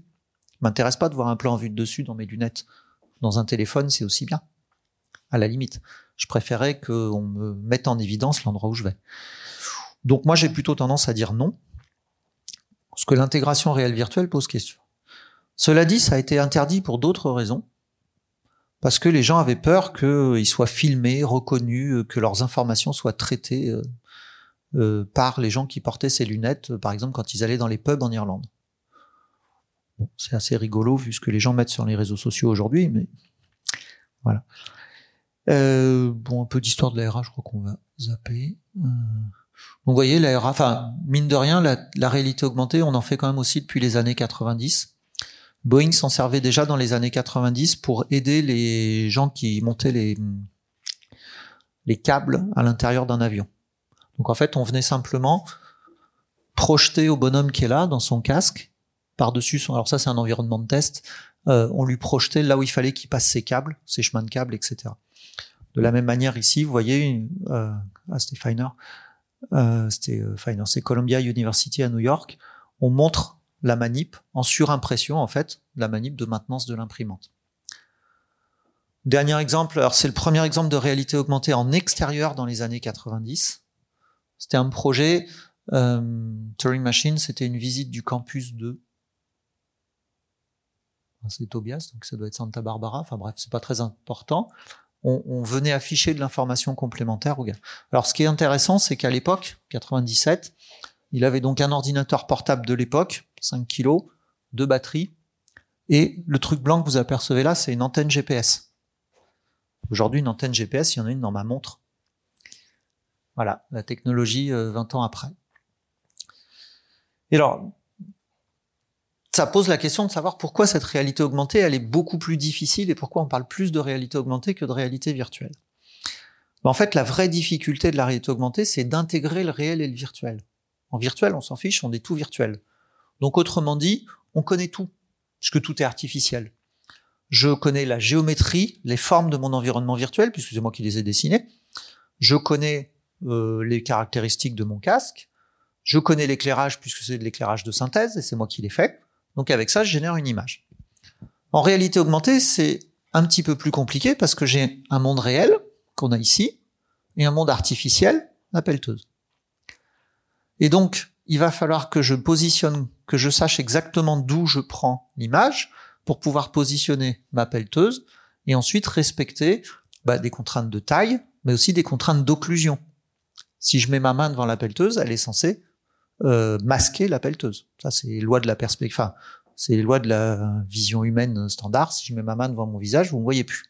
M'intéresse pas de voir un plan vu de dessus dans mes lunettes. Dans un téléphone, c'est aussi bien. À la limite je préférais qu'on me mette en évidence l'endroit où je vais. Donc moi j'ai plutôt tendance à dire non, parce que l'intégration réelle virtuelle pose question. Cela dit, ça a été interdit pour d'autres raisons, parce que les gens avaient peur qu'ils soient filmés, reconnus, que leurs informations soient traitées euh, euh, par les gens qui portaient ces lunettes, par exemple quand ils allaient dans les pubs en Irlande. Bon, c'est assez rigolo vu ce que les gens mettent sur les réseaux sociaux aujourd'hui, mais voilà. Euh, bon, un peu d'histoire de l'ARA, je crois qu'on va zapper. Euh, vous voyez, l'ARA, enfin, mine de rien, la, la, réalité augmentée, on en fait quand même aussi depuis les années 90. Boeing s'en servait déjà dans les années 90 pour aider les gens qui montaient les, les câbles à l'intérieur d'un avion. Donc en fait, on venait simplement projeter au bonhomme qui est là, dans son casque, par-dessus son... Alors ça, c'est un environnement de test. Euh, on lui projetait là où il fallait qu'il passe ses câbles, ses chemins de câbles, etc. De la même manière ici, vous voyez, euh, ah, c'était Feiner, euh, c'était euh, Feiner, c'est Columbia University à New York. On montre la manip en surimpression, en fait, la manip de maintenance de l'imprimante. Dernier exemple, alors c'est le premier exemple de réalité augmentée en extérieur dans les années 90. C'était un projet, euh, Turing Machine, c'était une visite du campus de c'est Tobias, donc ça doit être Santa Barbara. Enfin bref, c'est pas très important on, venait afficher de l'information complémentaire au gars. Alors ce qui est intéressant, c'est qu'à l'époque, 97, il avait donc un ordinateur portable de l'époque, 5 kilos, deux batteries, et le truc blanc que vous apercevez là, c'est une antenne GPS. Aujourd'hui, une antenne GPS, il y en a une dans ma montre. Voilà, la technologie 20 euh, ans après. Et alors, ça pose la question de savoir pourquoi cette réalité augmentée, elle est beaucoup plus difficile et pourquoi on parle plus de réalité augmentée que de réalité virtuelle. Ben, en fait, la vraie difficulté de la réalité augmentée, c'est d'intégrer le réel et le virtuel. En virtuel, on s'en fiche, on est tout virtuel. Donc autrement dit, on connaît tout, puisque tout est artificiel. Je connais la géométrie, les formes de mon environnement virtuel, puisque c'est moi qui les ai dessinées. Je connais euh, les caractéristiques de mon casque. Je connais l'éclairage puisque c'est de l'éclairage de synthèse et c'est moi qui l'ai fait. Donc avec ça, je génère une image. En réalité augmentée, c'est un petit peu plus compliqué parce que j'ai un monde réel qu'on a ici et un monde artificiel, la pelleteuse. Et donc, il va falloir que je positionne, que je sache exactement d'où je prends l'image pour pouvoir positionner ma pelleteuse et ensuite respecter bah, des contraintes de taille, mais aussi des contraintes d'occlusion. Si je mets ma main devant la pelleteuse, elle est censée euh, masquer la pelleteuse. Ça, c'est les lois de la perspective. Enfin, c'est les lois de la vision humaine standard. Si je mets ma main devant mon visage, vous ne voyez plus.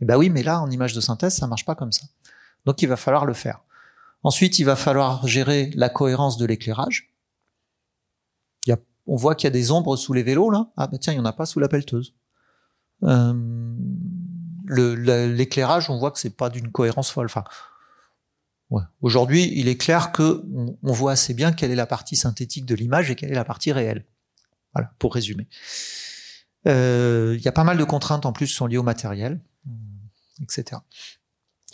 Eh ben oui, mais là, en image de synthèse, ça marche pas comme ça. Donc, il va falloir le faire. Ensuite, il va falloir gérer la cohérence de l'éclairage. on voit qu'il y a des ombres sous les vélos là. Ah bah tiens, il y en a pas sous la pelleteuse. Euh, l'éclairage, on voit que c'est pas d'une cohérence folle. Enfin, aujourd'hui, il est clair que on, voit assez bien quelle est la partie synthétique de l'image et quelle est la partie réelle. Voilà, pour résumer. Euh, il y a pas mal de contraintes en plus qui sont liées au matériel, etc.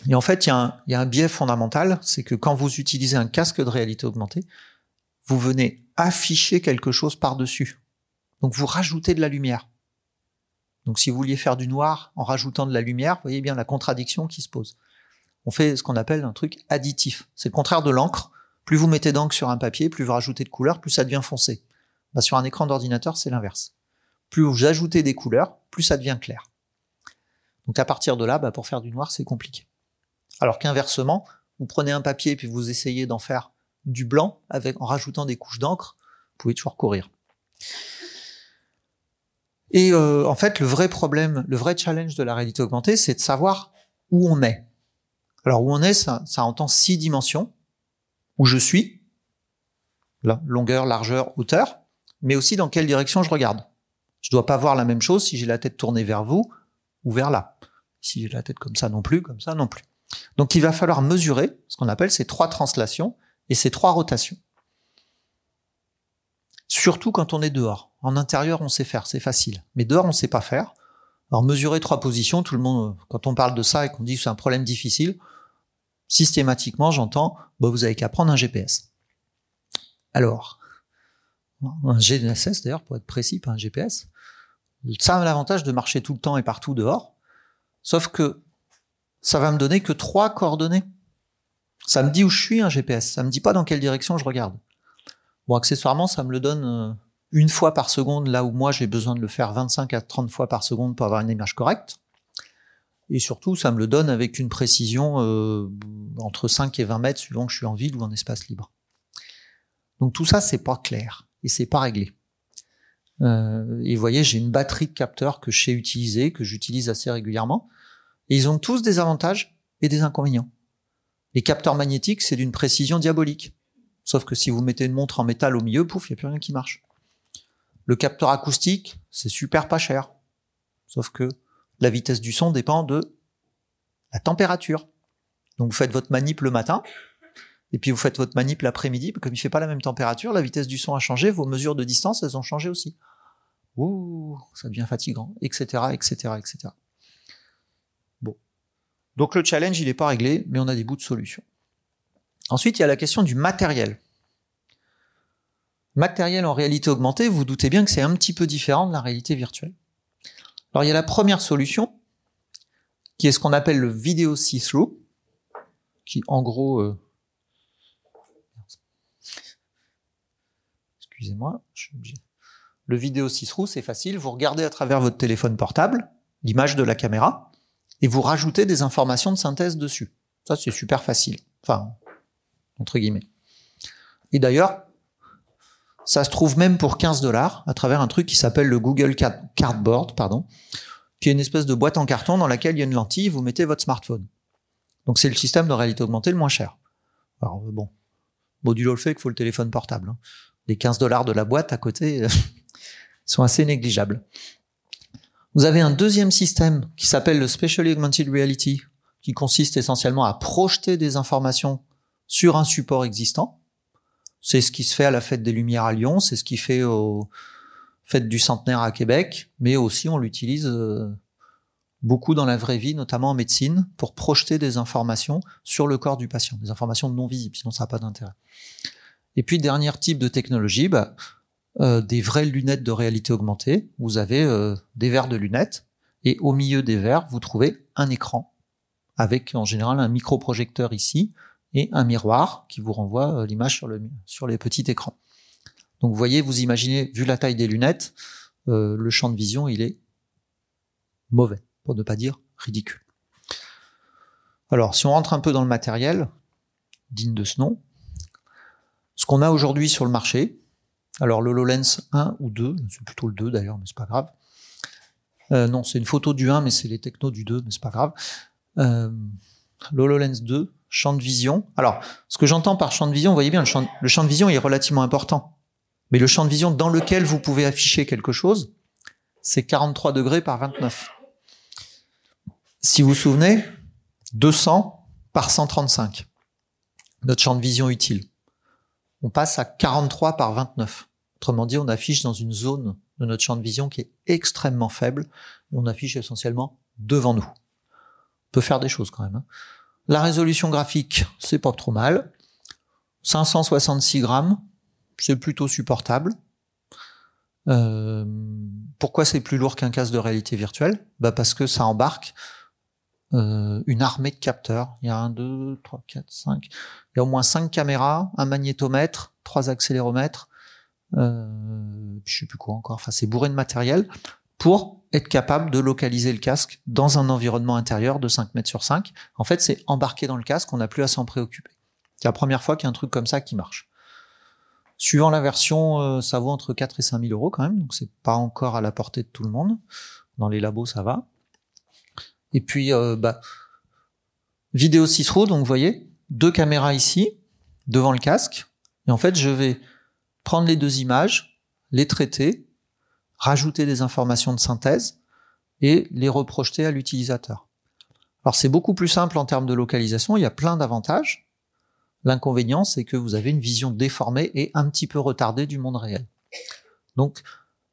Et en fait, il y, a un, biais fondamental, c'est que quand vous utilisez un casque de réalité augmentée, vous venez afficher quelque chose par-dessus. Donc vous rajoutez de la lumière. Donc si vous vouliez faire du noir en rajoutant de la lumière, voyez bien la contradiction qui se pose. On fait ce qu'on appelle un truc additif. C'est le contraire de l'encre. Plus vous mettez d'encre sur un papier, plus vous rajoutez de couleurs, plus ça devient foncé. Bah, sur un écran d'ordinateur, c'est l'inverse. Plus vous ajoutez des couleurs, plus ça devient clair. Donc à partir de là, bah, pour faire du noir, c'est compliqué. Alors qu'inversement, vous prenez un papier puis vous essayez d'en faire du blanc en rajoutant des couches d'encre, vous pouvez toujours courir. Et euh, en fait, le vrai problème, le vrai challenge de la réalité augmentée, c'est de savoir où on est. Alors où on est, ça, entend six dimensions. Où je suis, là, longueur, largeur, hauteur, mais aussi dans quelle direction je regarde. Je dois pas voir la même chose si j'ai la tête tournée vers vous ou vers là. Si j'ai la tête comme ça non plus, comme ça non plus. Donc il va falloir mesurer ce qu'on appelle ces trois translations et ces trois rotations. Surtout quand on est dehors. En intérieur, on sait faire, c'est facile. Mais dehors, on ne sait pas faire. Alors mesurer trois positions, tout le monde, quand on parle de ça et qu'on dit que c'est un problème difficile, systématiquement, j'entends, bah, vous avez qu'à prendre un GPS. Alors, un GNSS d'ailleurs, pour être précis, pas un GPS. Ça a l'avantage de marcher tout le temps et partout dehors. Sauf que ça va me donner que trois coordonnées. Ça me dit où je suis un GPS, ça me dit pas dans quelle direction je regarde. Bon, accessoirement, ça me le donne euh, une fois par seconde, là où moi j'ai besoin de le faire 25 à 30 fois par seconde pour avoir une image correcte. Et surtout, ça me le donne avec une précision euh, entre 5 et 20 mètres suivant que je suis en ville ou en espace libre. Donc tout ça, c'est pas clair et c'est pas réglé. Euh, et vous voyez, j'ai une batterie de capteurs que je sais utiliser, que j'utilise assez régulièrement. Et ils ont tous des avantages et des inconvénients. Les capteurs magnétiques, c'est d'une précision diabolique. Sauf que si vous mettez une montre en métal au milieu, pouf, il n'y a plus rien qui marche. Le capteur acoustique, c'est super pas cher. Sauf que la vitesse du son dépend de la température. Donc vous faites votre manip le matin, et puis vous faites votre manip l'après-midi, comme il fait pas la même température, la vitesse du son a changé, vos mesures de distance, elles ont changé aussi. Ouh, ça devient fatigant, etc., etc., etc. Donc le challenge, il n'est pas réglé, mais on a des bouts de solution. Ensuite, il y a la question du matériel. Matériel en réalité augmentée, vous, doutez bien que c'est un petit peu différent de la réalité virtuelle. Alors il y a la première solution, qui est ce qu'on appelle le vidéo see-through, qui en gros... Euh, excusez-moi, je suis obligé. Le vidéo see-through, c'est facile, vous regardez à travers votre téléphone portable l'image de la caméra, et vous rajoutez des informations de synthèse dessus. Ça, c'est super facile. Enfin, entre guillemets. Et d'ailleurs, ça se trouve même pour 15 dollars à travers un truc qui s'appelle le Google Cardboard, pardon, qui est une espèce de boîte en carton dans laquelle il y a une lentille, vous mettez votre smartphone. Donc c'est le système de réalité augmentée le moins cher. Alors bon, modulo le fait qu'il faut le téléphone portable. Hein. Les 15 dollars de la boîte à côté sont assez négligeables. Vous avez un deuxième système qui s'appelle le Specially Augmented Reality, qui consiste essentiellement à projeter des informations sur un support existant. C'est ce qui se fait à la Fête des Lumières à Lyon, c'est ce qui fait au Fête du Centenaire à Québec, mais aussi on l'utilise euh, beaucoup dans la vraie vie, notamment en médecine, pour projeter des informations sur le corps du patient, des informations non visibles, sinon ça n'a pas d'intérêt. Et puis, dernier type de technologie, bah, euh, des vraies lunettes de réalité augmentée. Vous avez euh, des verres de lunettes et au milieu des verres, vous trouvez un écran avec en général un microprojecteur ici et un miroir qui vous renvoie euh, l'image sur, le, sur les petits écrans. Donc vous voyez, vous imaginez, vu la taille des lunettes, euh, le champ de vision, il est mauvais, pour ne pas dire ridicule. Alors, si on rentre un peu dans le matériel, digne de ce nom, ce qu'on a aujourd'hui sur le marché, alors l'HoloLens 1 ou 2, c'est plutôt le 2 d'ailleurs, mais c'est pas grave. Euh, non, c'est une photo du 1, mais c'est les technos du 2, mais c'est pas grave. Euh, L'HoloLens 2, champ de vision. Alors, ce que j'entends par champ de vision, vous voyez bien, le champ, de vision est relativement important. Mais le champ de vision dans lequel vous pouvez afficher quelque chose, c'est 43 degrés par 29. Si vous vous souvenez, 200 par 135, notre champ de vision utile. On passe à 43 par 29. Autrement dit, on affiche dans une zone de notre champ de vision qui est extrêmement faible, on affiche essentiellement devant nous. On peut faire des choses quand même. Hein. La résolution graphique, c'est pas trop mal. 566 grammes, c'est plutôt supportable. Euh, pourquoi c'est plus lourd qu'un casque de réalité virtuelle? Bah Parce que ça embarque euh, une armée de capteurs. Il y a un, deux, trois, quatre, cinq. Il y a au moins cinq caméras, un magnétomètre, trois accéléromètres, euh, je sais plus quoi encore. Enfin, c'est bourré de matériel pour être capable de localiser le casque dans un environnement intérieur de 5 mètres sur 5. En fait, c'est embarqué dans le casque, on n'a plus à s'en préoccuper. C'est la première fois qu'il y a un truc comme ça qui marche. Suivant la version, euh, ça vaut entre 4 et 5 000 euros quand même, donc c'est pas encore à la portée de tout le monde. Dans les labos, ça va. Et puis, euh, bah, vidéo 6 roues, donc vous voyez, deux caméras ici, devant le casque. Et en fait, je vais prendre les deux images, les traiter, rajouter des informations de synthèse et les reprojeter à l'utilisateur. Alors c'est beaucoup plus simple en termes de localisation, il y a plein d'avantages. L'inconvénient, c'est que vous avez une vision déformée et un petit peu retardée du monde réel. Donc,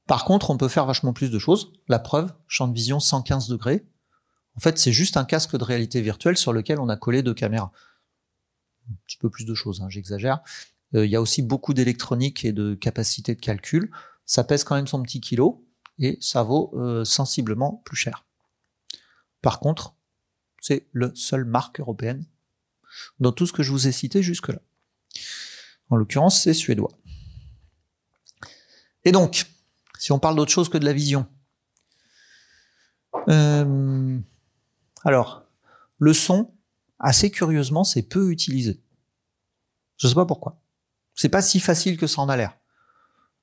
par contre, on peut faire vachement plus de choses. La preuve, champ de vision 115 degrés. En fait, c'est juste un casque de réalité virtuelle sur lequel on a collé deux caméras. Un petit peu plus de choses, hein, j'exagère. Euh, il y a aussi beaucoup d'électronique et de capacité de calcul. Ça pèse quand même son petit kilo et ça vaut euh, sensiblement plus cher. Par contre, c'est le seul marque européenne dans tout ce que je vous ai cité jusque-là. En l'occurrence, c'est suédois. Et donc, si on parle d'autre chose que de la vision, euh, alors, le son, assez curieusement, c'est peu utilisé. Je ne sais pas pourquoi. C'est pas si facile que ça en a l'air.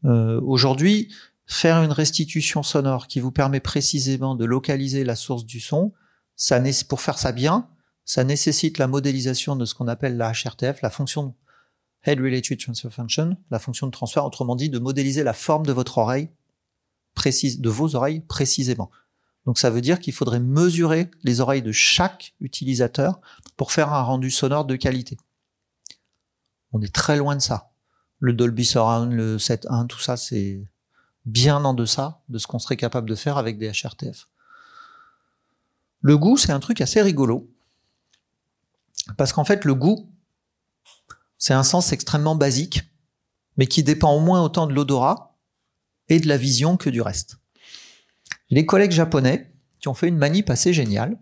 Euh, Aujourd'hui, faire une restitution sonore qui vous permet précisément de localiser la source du son, ça pour faire ça bien, ça nécessite la modélisation de ce qu'on appelle la HRTF, la fonction Head Related Transfer Function, la fonction de transfert, autrement dit, de modéliser la forme de votre oreille précise, de vos oreilles précisément. Donc ça veut dire qu'il faudrait mesurer les oreilles de chaque utilisateur pour faire un rendu sonore de qualité. On est très loin de ça. Le Dolby Surround, le 7.1, tout ça, c'est bien en deçà de ce qu'on serait capable de faire avec des HRTF. Le goût, c'est un truc assez rigolo. Parce qu'en fait, le goût, c'est un sens extrêmement basique, mais qui dépend au moins autant de l'odorat et de la vision que du reste. Les collègues japonais qui ont fait une manip assez géniale,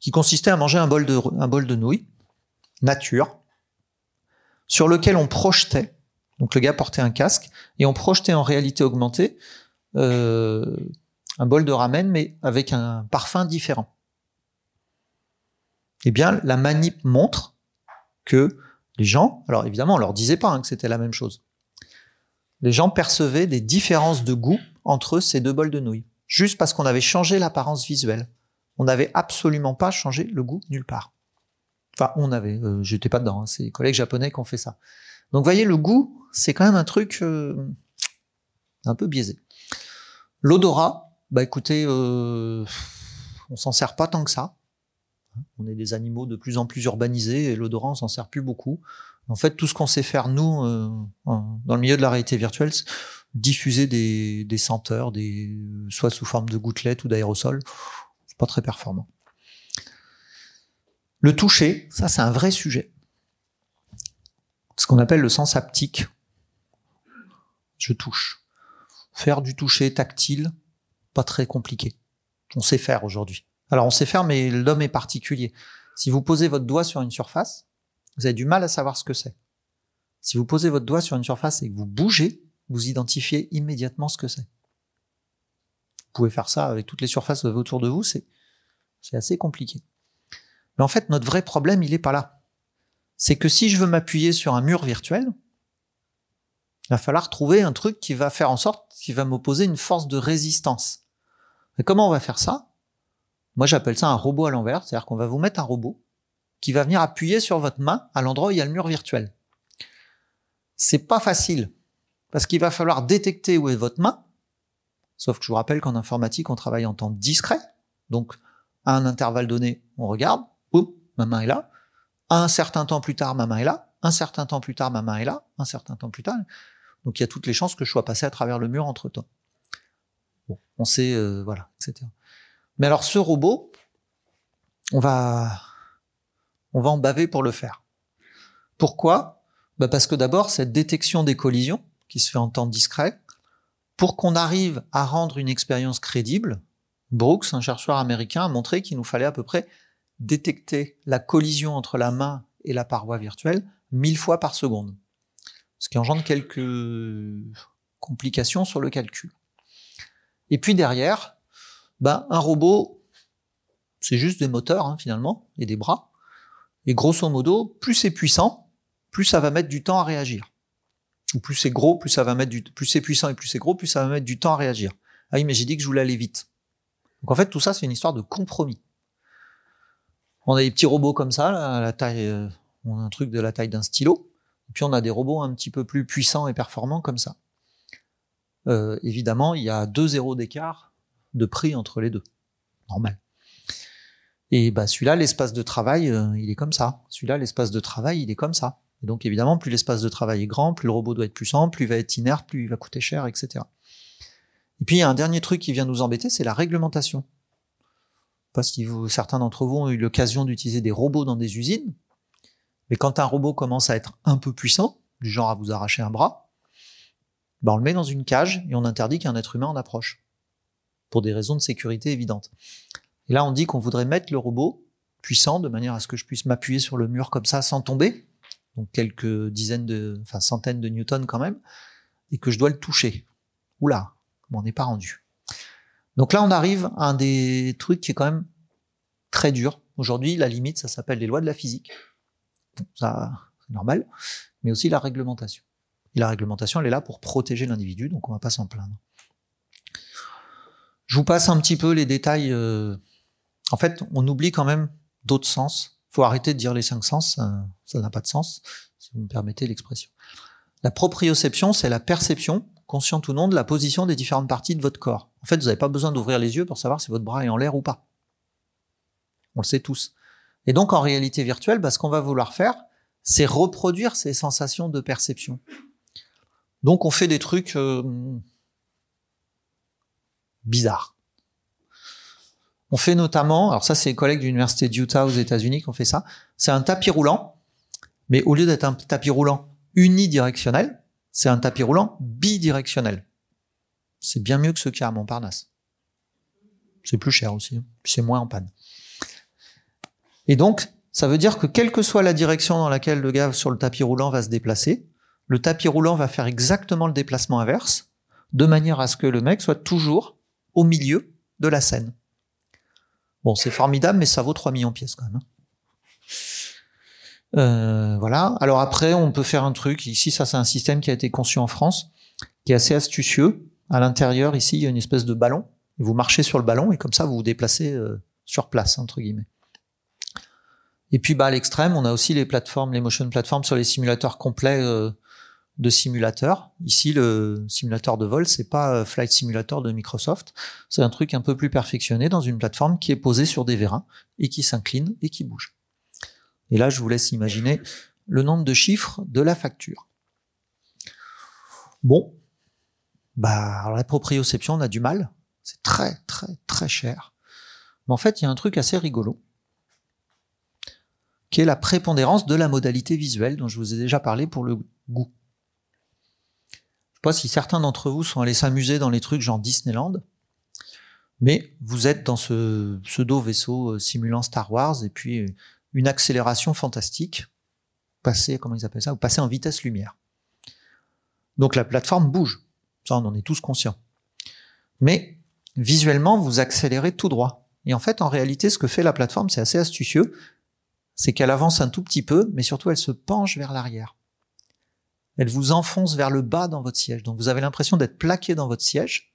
qui consistait à manger un bol de, un bol de nouilles, nature, sur lequel on projetait, donc le gars portait un casque, et on projetait en réalité augmentée euh, un bol de ramen, mais avec un parfum différent. Eh bien, la manip montre que les gens, alors évidemment, on leur disait pas hein, que c'était la même chose. Les gens percevaient des différences de goût entre ces deux bols de nouilles, juste parce qu'on avait changé l'apparence visuelle. On n'avait absolument pas changé le goût nulle part. Enfin, on avait, euh, j'étais pas dedans, hein, c'est les collègues japonais qui ont fait ça. Donc, voyez, le goût, c'est quand même un truc euh, un peu biaisé. L'odorat, bah écoutez, euh, on s'en sert pas tant que ça. On est des animaux de plus en plus urbanisés et l'odorat, on s'en sert plus beaucoup. En fait, tout ce qu'on sait faire, nous, euh, dans le milieu de la réalité virtuelle, diffuser des, des senteurs, des, soit sous forme de gouttelettes ou d'aérosols. C'est pas très performant. Le toucher, ça c'est un vrai sujet. ce qu'on appelle le sens haptique. Je touche. Faire du toucher tactile, pas très compliqué. On sait faire aujourd'hui. Alors on sait faire, mais l'homme est particulier. Si vous posez votre doigt sur une surface, vous avez du mal à savoir ce que c'est. Si vous posez votre doigt sur une surface et que vous bougez, vous identifiez immédiatement ce que c'est. Vous pouvez faire ça avec toutes les surfaces autour de vous, c'est, assez compliqué. Mais en fait, notre vrai problème, il est pas là. C'est que si je veux m'appuyer sur un mur virtuel, il va falloir trouver un truc qui va faire en sorte qu'il va m'opposer une force de résistance. Et comment on va faire ça? Moi, j'appelle ça un robot à l'envers, c'est-à-dire qu'on va vous mettre un robot qui va venir appuyer sur votre main à l'endroit où il y a le mur virtuel. C'est pas facile parce qu'il va falloir détecter où est votre main. Sauf que je vous rappelle qu'en informatique, on travaille en temps discret. Donc, à un intervalle donné, on regarde, ma main est là. Un certain temps plus tard, ma main est là. Un certain temps plus tard, ma main est là. Un certain temps plus tard. Donc, il y a toutes les chances que je sois passé à travers le mur entre temps. Bon, on sait, euh, voilà, etc. Mais alors, ce robot, on va, on va en baver pour le faire. Pourquoi? Bah Parce que d'abord, cette détection des collisions, qui se fait en temps discret, pour qu'on arrive à rendre une expérience crédible, Brooks, un chercheur américain, a montré qu'il nous fallait à peu près détecter la collision entre la main et la paroi virtuelle mille fois par seconde. Ce qui engendre quelques complications sur le calcul. Et puis derrière, ben, un robot, c'est juste des moteurs hein, finalement, et des bras. Et grosso modo, plus c'est puissant, plus ça va mettre du temps à réagir. Ou plus c'est gros, plus ça va mettre du, puissant et plus c'est gros, plus ça va mettre du temps à réagir. Ah oui, mais j'ai dit que je voulais aller vite. Donc en fait, tout ça, c'est une histoire de compromis. On a des petits robots comme ça, la taille, euh, on a un truc de la taille d'un stylo. Et puis on a des robots un petit peu plus puissants et performants comme ça. Euh, évidemment, il y a deux zéros d'écart de prix entre les deux. Normal. Et bah celui-là, l'espace de travail, euh, il est comme ça. Celui-là, l'espace de travail, il est comme ça. Et donc évidemment, plus l'espace de travail est grand, plus le robot doit être puissant, plus il va être inerte, plus il va coûter cher, etc. Et puis il y a un dernier truc qui vient nous embêter, c'est la réglementation. Parce que certains d'entre vous ont eu l'occasion d'utiliser des robots dans des usines, mais quand un robot commence à être un peu puissant, du genre à vous arracher un bras, bah on le met dans une cage et on interdit qu'un être humain en approche, pour des raisons de sécurité évidentes. Et là, on dit qu'on voudrait mettre le robot puissant de manière à ce que je puisse m'appuyer sur le mur comme ça sans tomber, donc quelques dizaines de, enfin centaines de newtons quand même, et que je dois le toucher. Oula, on n'est pas rendu. Donc là, on arrive à un des trucs qui est quand même très dur. Aujourd'hui, la limite, ça s'appelle les lois de la physique. ça, c'est normal, mais aussi la réglementation. Et la réglementation, elle est là pour protéger l'individu, donc on va pas s'en plaindre. Je vous passe un petit peu les détails. Euh, en fait, on oublie quand même d'autres sens. faut arrêter de dire les cinq sens, ça n'a pas de sens, si vous me permettez l'expression. La proprioception, c'est la perception consciente ou non, de la position des différentes parties de votre corps. En fait, vous n'avez pas besoin d'ouvrir les yeux pour savoir si votre bras est en l'air ou pas. On le sait tous. Et donc, en réalité virtuelle, bah, ce qu'on va vouloir faire, c'est reproduire ces sensations de perception. Donc, on fait des trucs euh, bizarres. On fait notamment, alors ça, c'est les collègues de l'université d'Utah aux États-Unis qui ont fait ça. C'est un tapis roulant, mais au lieu d'être un tapis roulant unidirectionnel, c'est un tapis roulant bidirectionnel. C'est bien mieux que ce qu'il y a à Montparnasse. C'est plus cher aussi, c'est moins en panne. Et donc, ça veut dire que quelle que soit la direction dans laquelle le gars sur le tapis roulant va se déplacer, le tapis roulant va faire exactement le déplacement inverse, de manière à ce que le mec soit toujours au milieu de la scène. Bon, c'est formidable, mais ça vaut 3 millions de pièces quand même. Hein. Euh, voilà. Alors après, on peut faire un truc. Ici, ça, c'est un système qui a été conçu en France, qui est assez astucieux. À l'intérieur, ici, il y a une espèce de ballon. Vous marchez sur le ballon et comme ça, vous vous déplacez euh, sur place, entre guillemets. Et puis, bah, à l'extrême, on a aussi les plateformes, les motion platforms sur les simulateurs complets euh, de simulateurs. Ici, le simulateur de vol, c'est pas Flight Simulator de Microsoft. C'est un truc un peu plus perfectionné dans une plateforme qui est posée sur des vérins et qui s'incline et qui bouge. Et là, je vous laisse imaginer le nombre de chiffres de la facture. Bon, bah, la proprioception, on a du mal. C'est très, très, très cher. Mais en fait, il y a un truc assez rigolo qui est la prépondérance de la modalité visuelle dont je vous ai déjà parlé pour le goût. Je sais pas si certains d'entre vous sont allés s'amuser dans les trucs genre Disneyland, mais vous êtes dans ce pseudo vaisseau euh, simulant Star Wars et puis euh, une accélération fantastique, passer, comment ils appellent ça, ou passer en vitesse lumière. Donc la plateforme bouge, ça on en est tous conscients. Mais visuellement, vous accélérez tout droit. Et en fait, en réalité, ce que fait la plateforme, c'est assez astucieux, c'est qu'elle avance un tout petit peu, mais surtout elle se penche vers l'arrière. Elle vous enfonce vers le bas dans votre siège. Donc vous avez l'impression d'être plaqué dans votre siège.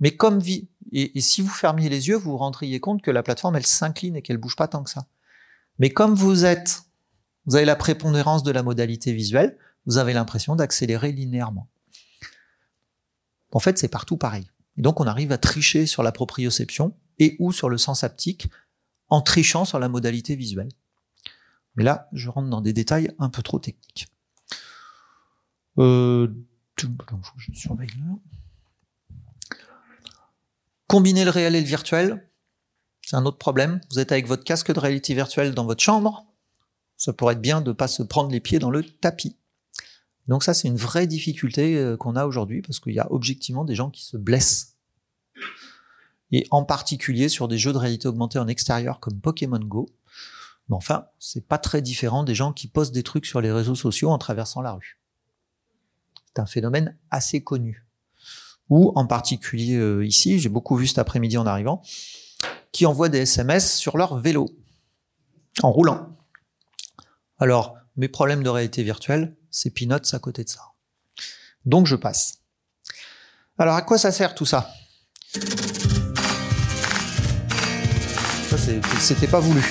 Mais comme vie, et, si vous fermiez les yeux, vous vous rendriez compte que la plateforme, elle s'incline et qu'elle bouge pas tant que ça. Mais comme vous êtes, vous avez la prépondérance de la modalité visuelle, vous avez l'impression d'accélérer linéairement. En fait, c'est partout pareil. Et donc, on arrive à tricher sur la proprioception et ou sur le sens haptique en trichant sur la modalité visuelle. Mais là, je rentre dans des détails un peu trop techniques. Euh. Combiner le réel et le virtuel, c'est un autre problème. Vous êtes avec votre casque de réalité virtuelle dans votre chambre. Ça pourrait être bien de ne pas se prendre les pieds dans le tapis. Donc ça, c'est une vraie difficulté euh, qu'on a aujourd'hui parce qu'il y a objectivement des gens qui se blessent. Et en particulier sur des jeux de réalité augmentée en extérieur comme Pokémon Go. Mais enfin, c'est pas très différent des gens qui postent des trucs sur les réseaux sociaux en traversant la rue. C'est un phénomène assez connu. Ou en particulier euh, ici, j'ai beaucoup vu cet après-midi en arrivant, qui envoient des SMS sur leur vélo, en roulant. Alors, mes problèmes de réalité virtuelle, c'est peanuts à côté de ça. Donc je passe. Alors à quoi ça sert tout ça? Ça c'était pas voulu.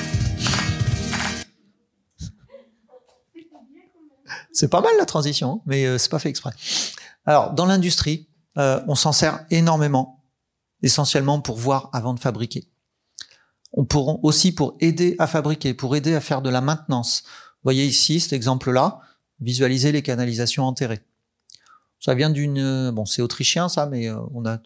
C'est pas mal la transition, hein, mais euh, c'est pas fait exprès. Alors dans l'industrie, euh, on s'en sert énormément, essentiellement pour voir avant de fabriquer. On pourra aussi pour aider à fabriquer, pour aider à faire de la maintenance. Vous voyez ici cet exemple-là, visualiser les canalisations enterrées. Ça vient d'une, bon, c'est autrichien ça, mais euh, on a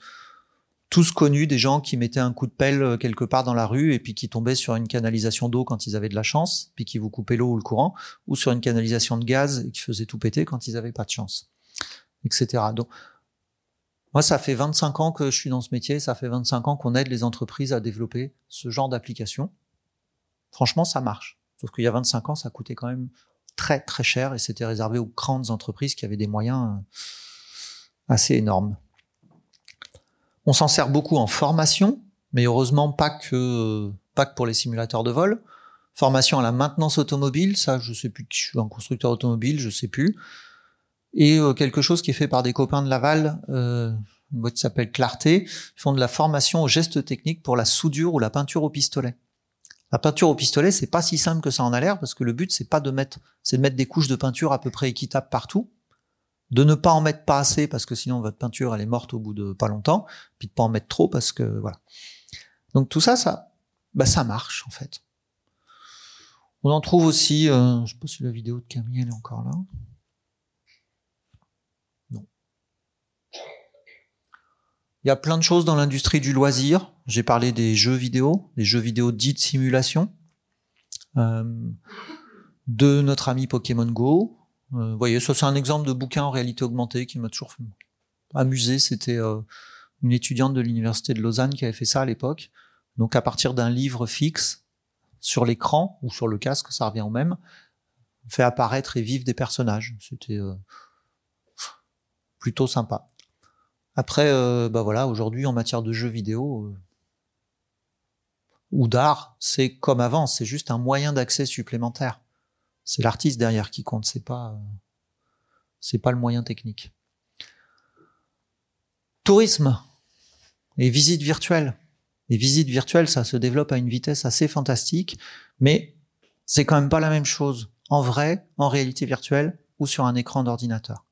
tous connu des gens qui mettaient un coup de pelle euh, quelque part dans la rue et puis qui tombaient sur une canalisation d'eau quand ils avaient de la chance, puis qui vous coupaient l'eau ou le courant, ou sur une canalisation de gaz et qui faisait tout péter quand ils avaient pas de chance, etc. moi, ça fait 25 ans que je suis dans ce métier, ça fait 25 ans qu'on aide les entreprises à développer ce genre d'application. Franchement, ça marche. Sauf qu'il y a 25 ans, ça coûtait quand même très très cher et c'était réservé aux grandes entreprises qui avaient des moyens euh, assez énormes. On s'en sert beaucoup en formation, mais heureusement pas que pas que pour les simulateurs de vol. Formation à la maintenance automobile, ça je sais plus je suis un constructeur automobile, je sais plus. Et euh, quelque chose qui est fait par des copains de Laval, euh, une boîte qui s'appelle Clarté, font de la formation aux gestes techniques pour la soudure ou la peinture au pistolet. La peinture au pistolet, c'est pas si simple que ça en a l'air parce que le but c'est pas de mettre, c'est de mettre des couches de peinture à peu près équitables partout, de ne pas en mettre pas assez parce que sinon votre peinture elle est morte au bout de pas longtemps, puis de pas en mettre trop parce que voilà. Donc tout ça, ça, bah ça marche en fait. On en trouve aussi, euh, je sais pas si la vidéo de Camille est encore là. Il y a plein de choses dans l'industrie du loisir. J'ai parlé des jeux vidéo, des jeux vidéo dits de simulation, euh, de notre ami Pokémon Go. Euh, vous voyez, ça c'est un exemple de bouquin en réalité augmentée qui m'a toujours amusé. C'était euh, une étudiante de l'université de Lausanne qui avait fait ça à l'époque. Donc à partir d'un livre fixe sur l'écran ou sur le casque, ça revient au même, fait apparaître et vivre des personnages. C'était plutôt sympa. Après, euh, bah voilà, aujourd'hui en matière de jeux vidéo euh, ou d'art, c'est comme avant, c'est juste un moyen d'accès supplémentaire. C'est l'artiste derrière qui compte, c'est pas euh, pas le moyen technique. Tourisme et visites virtuelles. Les visites virtuelles, ça se développe à une vitesse assez fantastique, mais c'est quand même pas la même chose en vrai, en réalité virtuelle ou sur un écran d'ordinateur.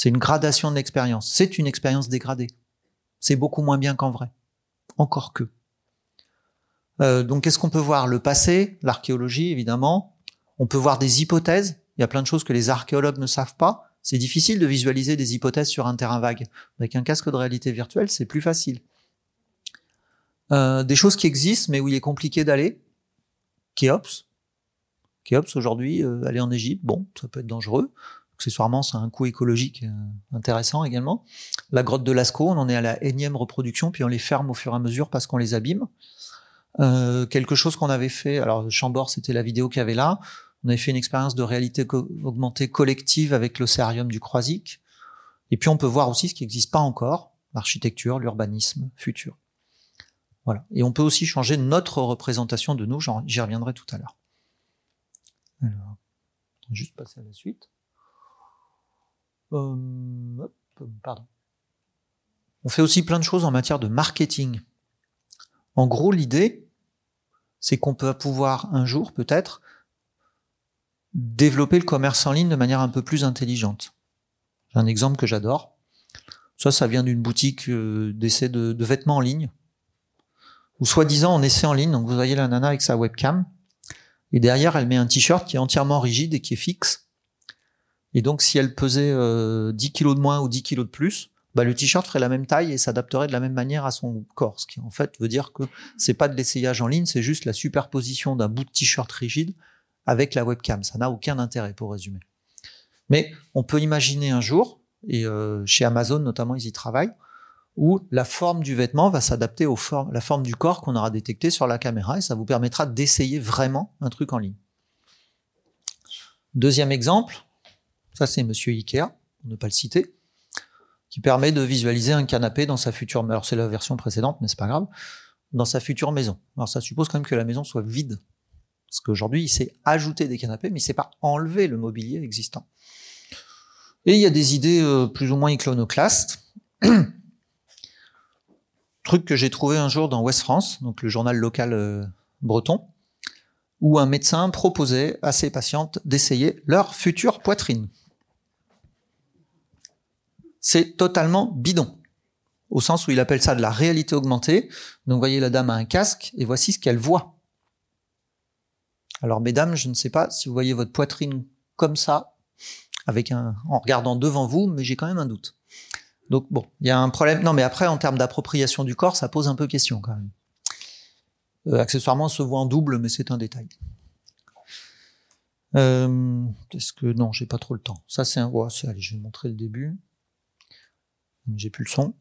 C'est une gradation de l'expérience. C'est une expérience dégradée. C'est beaucoup moins bien qu'en vrai. Encore que. Euh, donc qu'est-ce qu'on peut voir? Le passé, l'archéologie évidemment. On peut voir des hypothèses. Il y a plein de choses que les archéologues ne savent pas. C'est difficile de visualiser des hypothèses sur un terrain vague. Avec un casque de réalité virtuelle, c'est plus facile. Euh, des choses qui existent mais où il est compliqué d'aller. Kéops, Khéops aujourd'hui, euh, aller en Égypte, bon, ça peut être dangereux. Accessoirement, ça a un coût écologique euh, intéressant également. La grotte de Lascaux, on en est à la énième reproduction, puis on les ferme au fur et à mesure parce qu'on les abîme. Euh, quelque chose qu'on avait fait, alors Chambord, c'était la vidéo qu'il y avait là. On avait fait une expérience de réalité augmentée collective avec l'océarium du Croisic. Et puis on peut voir aussi ce qui n'existe pas encore, l'architecture, l'urbanisme futur. Voilà. Et on peut aussi changer notre représentation de nous, j'y reviendrai tout à l'heure. Alors, juste passer à la suite. Hop, pardon. On fait aussi plein de choses en matière de marketing. En gros, l'idée, c'est qu'on peut pouvoir un jour, peut-être, développer le commerce en ligne de manière un peu plus intelligente. J'ai un exemple que j'adore. Ça, ça vient d'une boutique euh, d'essai de, de vêtements en ligne, ou soi-disant en essai en ligne. Donc vous voyez la nana avec sa webcam, et derrière elle met un t-shirt qui est entièrement rigide et qui est fixe. Et donc si elle pesait euh, 10 kilos de moins ou 10 kilos de plus, bah, le t-shirt ferait la même taille et s'adapterait de la même manière à son corps. Ce qui en fait veut dire que c'est pas de l'essayage en ligne, c'est juste la superposition d'un bout de t-shirt rigide avec la webcam. Ça n'a aucun intérêt pour résumer. Mais on peut imaginer un jour, et euh, chez Amazon notamment ils y travaillent, où la forme du vêtement va s'adapter à la forme du corps qu'on aura détecté sur la caméra et ça vous permettra d'essayer vraiment un truc en ligne. Deuxième exemple, ça c'est Monsieur Ikea, pour ne pas le citer, qui permet de visualiser un canapé dans sa future, alors c'est la version précédente, mais c'est pas grave, dans sa future maison. Alors ça suppose quand même que la maison soit vide, parce qu'aujourd'hui il s'est ajouté des canapés, mais il sait pas enlever le mobilier existant. Et il y a des idées euh, plus ou moins iconoclastes. Truc que j'ai trouvé un jour dans Ouest France, donc le journal local euh, breton, où un médecin proposait à ses patientes d'essayer leur future poitrine. C'est totalement bidon, au sens où il appelle ça de la réalité augmentée. Donc voyez, la dame a un casque et voici ce qu'elle voit. Alors mesdames, je ne sais pas si vous voyez votre poitrine comme ça, avec un, en regardant devant vous, mais j'ai quand même un doute. Donc bon, il y a un problème. Non, mais après, en termes d'appropriation du corps, ça pose un peu question quand même. Euh, accessoirement, on se voit en double, mais c'est un détail. Euh, Est-ce que non, j'ai pas trop le temps. Ça, c'est un. Ouais, allez, je vais montrer le début. J'ai plus le son.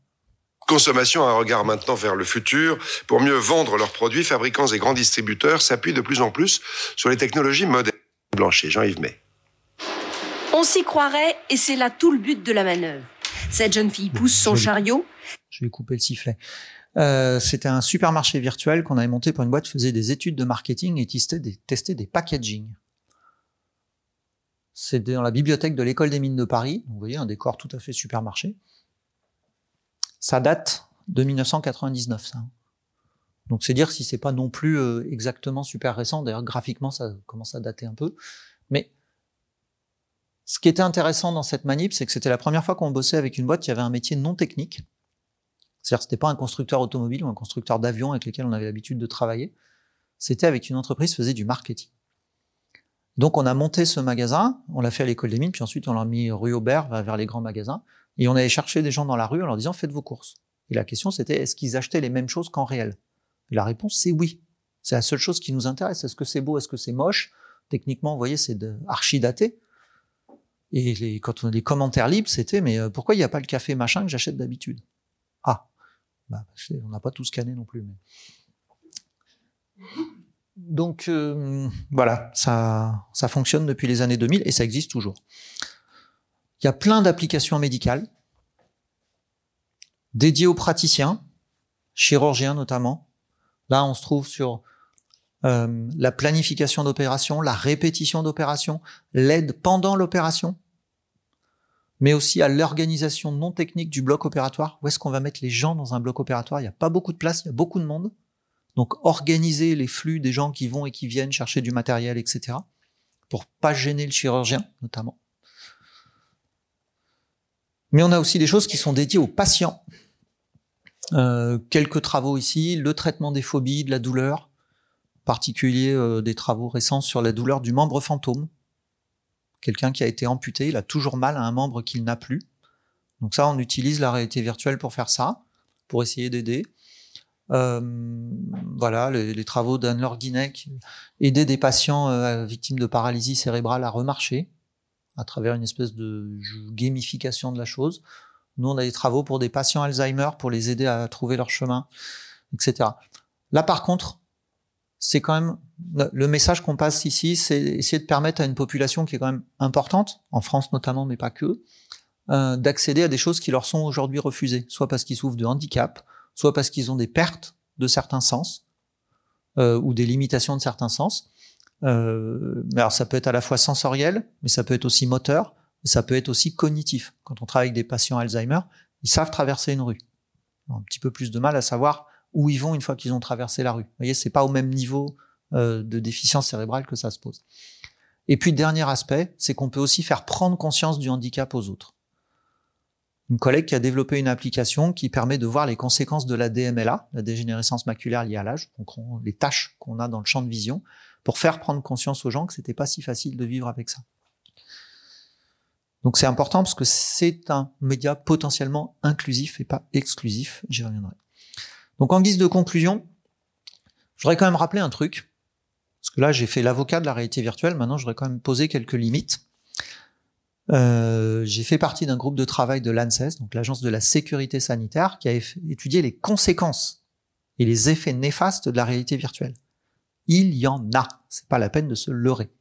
Consommation a un regard maintenant vers le futur. Pour mieux vendre leurs produits, fabricants et grands distributeurs s'appuient de plus en plus sur les technologies modernes. Blanchet, Jean-Yves May. On s'y croirait et c'est là tout le but de la manœuvre. Cette jeune fille pousse son chariot. Je vais couper le sifflet. Euh, C'était un supermarché virtuel qu'on avait monté pour une boîte qui faisait des études de marketing et testait des, testait des packaging. C'est dans la bibliothèque de l'école des mines de Paris. Vous voyez, un décor tout à fait supermarché. Ça date de 1999, ça. Donc c'est dire si c'est pas non plus euh, exactement super récent. D'ailleurs, graphiquement, ça commence à dater un peu. Mais ce qui était intéressant dans cette manip, c'est que c'était la première fois qu'on bossait avec une boîte qui avait un métier non technique. C'est-à-dire, c'était pas un constructeur automobile ou un constructeur d'avion avec lequel on avait l'habitude de travailler. C'était avec une entreprise qui faisait du marketing. Donc, on a monté ce magasin, on l'a fait à l'école des mines, puis ensuite on l'a mis rue Aubert vers les grands magasins, et on allait chercher des gens dans la rue en leur disant faites vos courses. Et la question c'était est-ce qu'ils achetaient les mêmes choses qu'en réel? Et la réponse c'est oui. C'est la seule chose qui nous intéresse. Est-ce que c'est beau? Est-ce que c'est moche? Techniquement, vous voyez, c'est archi daté. Et les, quand on a des commentaires libres, c'était mais euh, pourquoi il n'y a pas le café machin que j'achète d'habitude? Ah, bah, on n'a pas tout scanné non plus. Mais... Donc euh, voilà, ça, ça fonctionne depuis les années 2000 et ça existe toujours. Il y a plein d'applications médicales dédiées aux praticiens, chirurgiens notamment. Là, on se trouve sur euh, la planification d'opération, la répétition d'opération, l'aide pendant l'opération, mais aussi à l'organisation non technique du bloc opératoire. Où est-ce qu'on va mettre les gens dans un bloc opératoire? Il n'y a pas beaucoup de place, il y a beaucoup de monde. Donc organiser les flux des gens qui vont et qui viennent chercher du matériel, etc. Pour pas gêner le chirurgien, notamment. Mais on a aussi des choses qui sont dédiées aux patients. Euh, quelques travaux ici, le traitement des phobies, de la douleur, en particulier euh, des travaux récents sur la douleur du membre fantôme. Quelqu'un qui a été amputé, il a toujours mal à un membre qu'il n'a plus. Donc ça, on utilise la réalité virtuelle pour faire ça, pour essayer d'aider. Euh, voilà, les, travaux d'Anne-Laure Guinet, qui aider des patients victimes de paralysie cérébrale à remarcher à travers une espèce de gamification de la chose. Nous, on a des travaux pour des patients Alzheimer pour les aider à trouver leur chemin, etc. Là, par contre, c'est quand même le message qu'on passe ici, c'est essayer de permettre à une population qui est quand même importante, en France notamment, mais pas que, euh, d'accéder à des choses qui leur sont aujourd'hui refusées, soit parce qu'ils souffrent de handicap, soit parce qu'ils ont des pertes de certains sens euh, ou des limitations de certains sens. Euh, mais alors ça peut être à la fois sensoriel, mais ça peut être aussi moteur, ça peut être aussi cognitif. Quand on travaille avec des patients Alzheimer, ils savent traverser une rue. Un petit peu plus de mal à savoir où ils vont une fois qu'ils ont traversé la rue. Vous voyez, c'est pas au même niveau euh, de déficience cérébrale que ça se pose. Et puis, dernier aspect, c'est qu'on peut aussi faire prendre conscience du handicap aux autres. Une collègue qui a développé une application qui permet de voir les conséquences de la DMLA, la dégénérescence maculaire liée à l'âge, donc les tâches qu'on a dans le champ de vision, pour faire prendre conscience aux gens que c'était pas si facile de vivre avec ça. Donc c'est important parce que c'est un média potentiellement inclusif et pas exclusif, j'y reviendrai. Donc en guise de conclusion, je voudrais quand même rappeler un truc, parce que là j'ai fait l'avocat de la réalité virtuelle, maintenant je quand même poser quelques limites. Euh, j'ai fait partie d'un groupe de travail de l'ANSES, donc l'agence de la sécurité sanitaire, qui a étudié les conséquences et les effets néfastes de la réalité virtuelle. Il y en a, c'est pas la peine de se leurrer.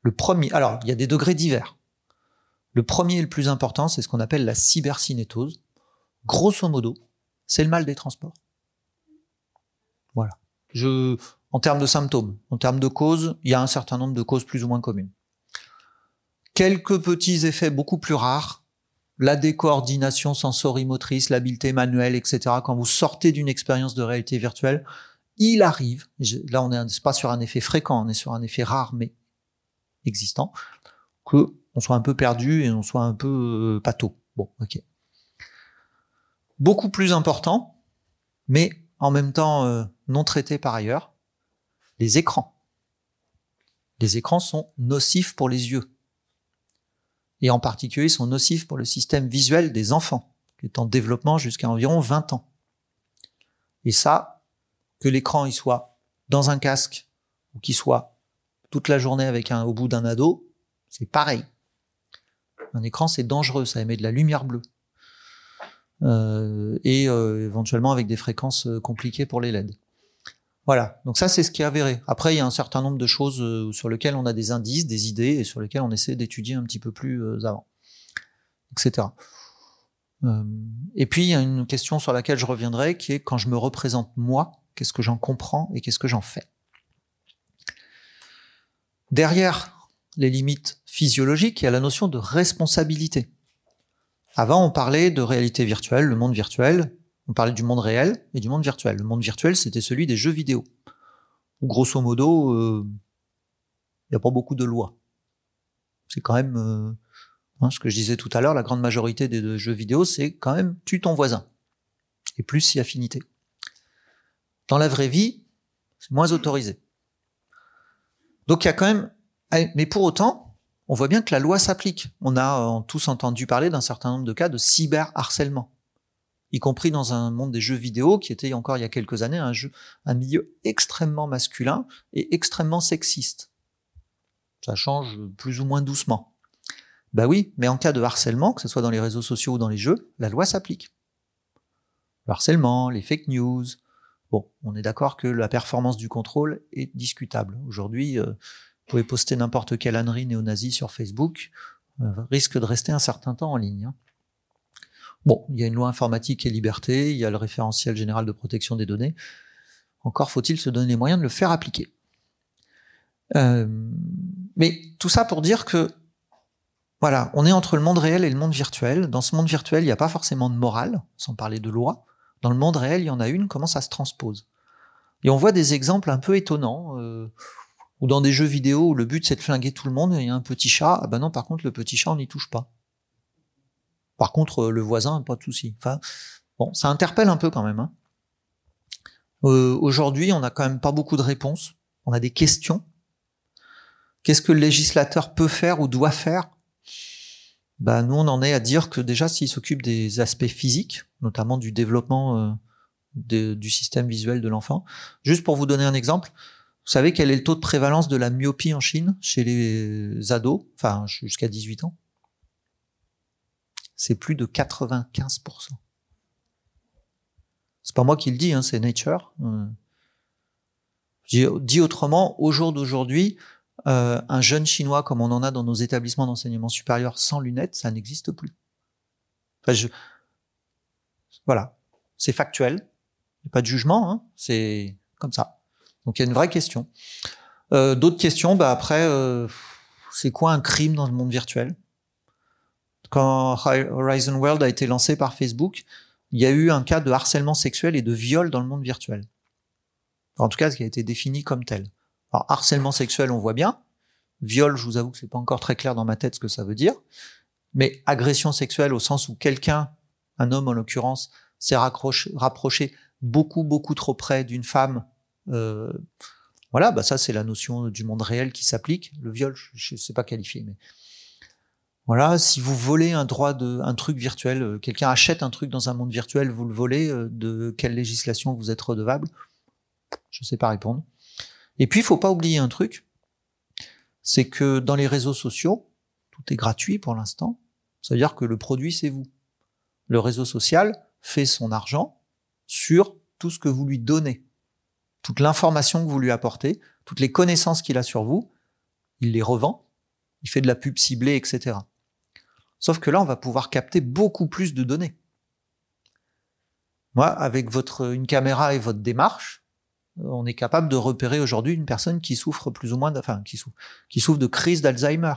Le premier, alors il y a des degrés divers. Le premier et le plus important, c'est ce qu'on appelle la cybercinétose. Grosso modo, c'est le mal des transports. Voilà. En termes de symptômes, en termes de causes, il y a un certain nombre de causes plus ou moins communes. Quelques petits effets beaucoup plus rares, la décoordination sensorimotrice, l'habileté manuelle, etc. Quand vous sortez d'une expérience de réalité virtuelle, il arrive, là on n'est pas sur un effet fréquent, on est sur un effet rare mais existant, que on soit un peu perdu et on soit un peu euh, Bon, ok beaucoup plus important, mais en même temps euh, non traité par ailleurs, les écrans. Les écrans sont nocifs pour les yeux. Et en particulier, ils sont nocifs pour le système visuel des enfants, qui est en développement jusqu'à environ 20 ans. Et ça, que l'écran il soit dans un casque ou qu'il soit toute la journée avec un au bout d'un ado, c'est pareil. Un écran, c'est dangereux, ça émet de la lumière bleue. Euh, et euh, éventuellement avec des fréquences euh, compliquées pour les LED. Voilà, donc ça c'est ce qui est avéré. Après, il y a un certain nombre de choses sur lesquelles on a des indices, des idées, et sur lesquelles on essaie d'étudier un petit peu plus avant, etc. et puis, il y a une question sur laquelle je reviendrai, qui est quand je me représente moi, qu'est-ce que j'en comprends et qu'est-ce que j'en fais Derrière les limites physiologiques, il y a la notion de responsabilité. Avant, on parlait de réalité virtuelle, le monde virtuel. On parlait du monde réel et du monde virtuel. Le monde virtuel, c'était celui des jeux vidéo. Grosso modo, il euh, n'y a pas beaucoup de lois. C'est quand même, euh, hein, ce que je disais tout à l'heure, la grande majorité des jeux vidéo, c'est quand même tue ton voisin. Et plus si affinité. Dans la vraie vie, c'est moins autorisé. Donc il y a quand même, mais pour autant, on voit bien que la loi s'applique. On a euh, tous entendu parler d'un certain nombre de cas de cyberharcèlement, y compris dans un monde des jeux vidéo qui était encore il y a quelques années un, jeu, un milieu extrêmement masculin et extrêmement sexiste. Ça change plus ou moins doucement. Bah oui, mais en cas de harcèlement, que ce soit dans les réseaux sociaux ou dans les jeux, la loi s'applique. Le harcèlement, les fake news. Bon, on est d'accord que la performance du contrôle est discutable. Aujourd'hui, euh, vous pouvez poster n'importe quelle ânerie néo-nazie sur Facebook, euh, risque de rester un certain temps en ligne. Hein. Bon, il y a une loi informatique et liberté, il y a le référentiel général de protection des données. Encore faut-il se donner les moyens de le faire appliquer. Euh, mais tout ça pour dire que, voilà, on est entre le monde réel et le monde virtuel. Dans ce monde virtuel, il n'y a pas forcément de morale, sans parler de loi. Dans le monde réel, il y en a une, comment ça se transpose? Et on voit des exemples un peu étonnants. Euh, ou dans des jeux vidéo où le but c'est de flinguer tout le monde, et il y a un petit chat, ah ben non, par contre, le petit chat, on n'y touche pas. Par contre, euh, le voisin, pas de souci. Enfin, bon, ça interpelle un peu quand même. Hein. Euh, Aujourd'hui, on n'a quand même pas beaucoup de réponses. On a des questions. Qu'est-ce que le législateur peut faire ou doit faire? Ben, Nous, on en est à dire que déjà, s'il s'occupe des aspects physiques, notamment du développement euh, du système visuel de l'enfant. Juste pour vous donner un exemple, vous savez quel est le taux de prévalence de la myopie en Chine chez les ados, enfin jusqu'à 18 ans? C'est plus de 95%. C'est pas moi qui le dis, hein, c'est Nature. Euh, dit autrement, au jour d'aujourd'hui, euh, un jeune chinois comme on en a dans nos établissements d'enseignement supérieur sans lunettes, ça n'existe plus. Enfin, je... Voilà, c'est factuel, Il y a pas de jugement, hein, c'est comme ça. Donc il y a une vraie question. Euh, D'autres questions, bah après, euh, c'est quoi un crime dans le monde virtuel? Quand Horizon World a été lancé par Facebook, il y a eu un cas de harcèlement sexuel et de viol dans le monde virtuel. En tout cas, ce qui a été défini comme tel. Alors, harcèlement sexuel, on voit bien. Viol, je vous avoue que c'est pas encore très clair dans ma tête ce que ça veut dire. Mais agression sexuelle au sens où quelqu'un, un homme en l'occurrence, s'est rapproché beaucoup, beaucoup trop près d'une femme. euh, voilà, bah ça c'est la notion du monde réel qui s'applique. Le viol, je ne sais pas qualifier, mais voilà, si vous volez un droit de un truc virtuel, euh, quelqu'un achète un truc dans un monde virtuel, vous le volez, euh, de quelle législation vous êtes redevable? Je ne sais pas répondre. Et puis, il faut pas oublier un truc, c'est que dans les réseaux sociaux, tout est gratuit pour l'instant. Ça veut dire que le produit, c'est vous. Le réseau social fait son argent sur tout ce que vous lui donnez. Toute l'information que vous lui apportez, toutes les connaissances qu'il a sur vous, il les revend, il fait de la pub ciblée, etc. Sauf que là, on va pouvoir capter beaucoup plus de données. Moi, avec votre, une caméra et votre démarche, on est capable de repérer aujourd'hui une personne qui souffre plus ou moins, de, enfin, qui souffre, qui souffre de crise d'Alzheimer.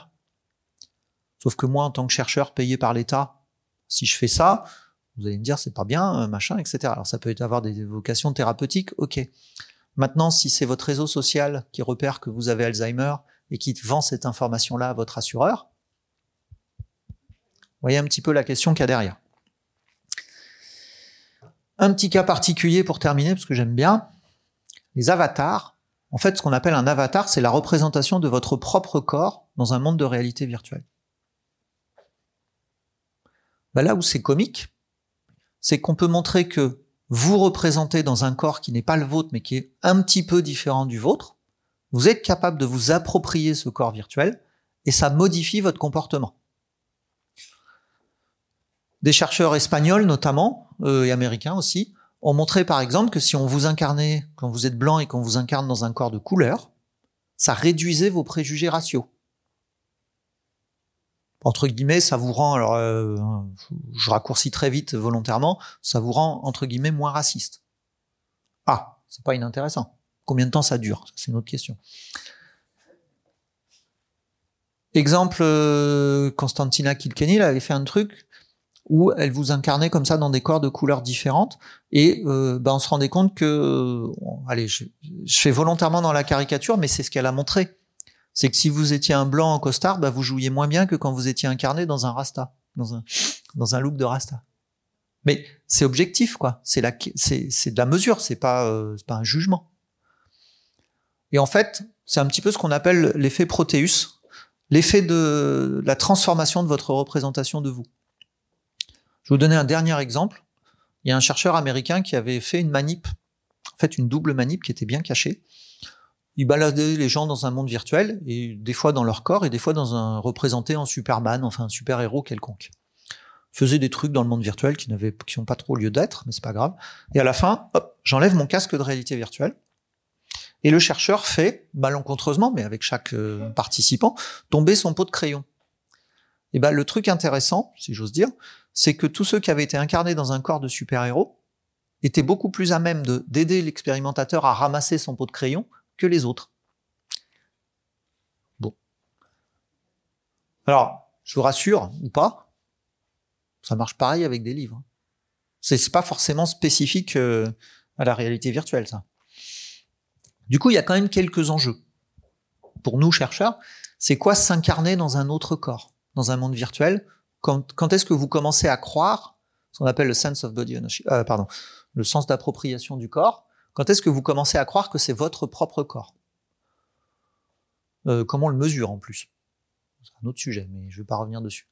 Sauf que moi, en tant que chercheur payé par l'État, si je fais ça, vous allez me dire c'est pas bien, euh, machin, etc. Alors ça peut avoir des vocations thérapeutiques, ok. Maintenant, si c'est votre réseau social qui repère que vous avez Alzheimer et qui vend cette information-là à votre assureur, voyez un petit peu la question qu'il y a derrière. Un petit cas particulier pour terminer, parce que j'aime bien, les avatars. En fait, ce qu'on appelle un avatar, c'est la représentation de votre propre corps dans un monde de réalité virtuelle. Ben là où c'est comique, c'est qu'on peut montrer que vous représentez dans un corps qui n'est pas le vôtre, mais qui est un petit peu différent du vôtre. Vous êtes capable de vous approprier ce corps virtuel et ça modifie votre comportement. Des chercheurs espagnols notamment, euh, et américains aussi, ont montré par exemple que si on vous incarnait, quand vous êtes blanc et qu'on vous incarne dans un corps de couleur, ça réduisait vos préjugés raciaux. Entre guillemets, ça vous rend, alors euh, je raccourcis très vite volontairement, ça vous rend entre guillemets moins raciste. Ah, c'est pas inintéressant. Combien de temps ça dure? C'est une autre question. Exemple, euh, Constantina Kilkenny elle avait fait un truc où elle vous incarnait comme ça dans des corps de couleurs différentes. Et euh, ben on se rendait compte que bon, allez je, je, fais volontairement dans la caricature mais c'est ce qu'elle a montré. C'est que si vous étiez un blanc en costard ben vous jouiez moins bien que quand vous étiez incarné dans un rasta dans un dans un look de rasta. Mais c'est objectif quoi. C'est la c'est c'est de la mesure c'est pas euh, pas un jugement. Et en fait c'est un petit peu ce qu'on appelle l'effet Proteus l'effet de la transformation de votre représentation de vous je vais vous donner un dernier exemple. Il y a un chercheur américain qui avait fait une manip, en fait une double manip qui était bien cachée. Il baladait les gens dans un monde virtuel, et des fois dans leur corps, et des fois dans un représenté en Superman, enfin un super-héros quelconque. Faisait des trucs dans le monde virtuel qui n'avaient, qui n'ont pas trop lieu d'être, mais c'est pas grave. Et à la fin, hop, j'enlève mon casque de réalité virtuelle. Et le chercheur fait, malencontreusement, mais avec chaque euh, participant, tomber son pot de crayon. Et ben, le truc intéressant, si j'ose dire, c'est que tous ceux qui avaient été incarnés dans un corps de super-héros étaient beaucoup plus à même de, d'aider l'expérimentateur à ramasser son pot de crayon que les autres. Bon. Alors, je vous rassure, ou pas, ça marche pareil avec des livres. C'est, c'est pas forcément spécifique euh, à la réalité virtuelle, ça. Du coup, il y a quand même quelques enjeux. Pour nous, chercheurs, c'est quoi s'incarner dans un autre corps, dans un monde virtuel quand, quand est-ce que vous commencez à croire ce qu'on appelle le sense of body ownership, euh, pardon, le sens d'appropriation du corps Quand est-ce que vous commencez à croire que c'est votre propre corps? Euh, Comment on le mesure en plus? C'est un autre sujet, mais je ne vais pas revenir dessus.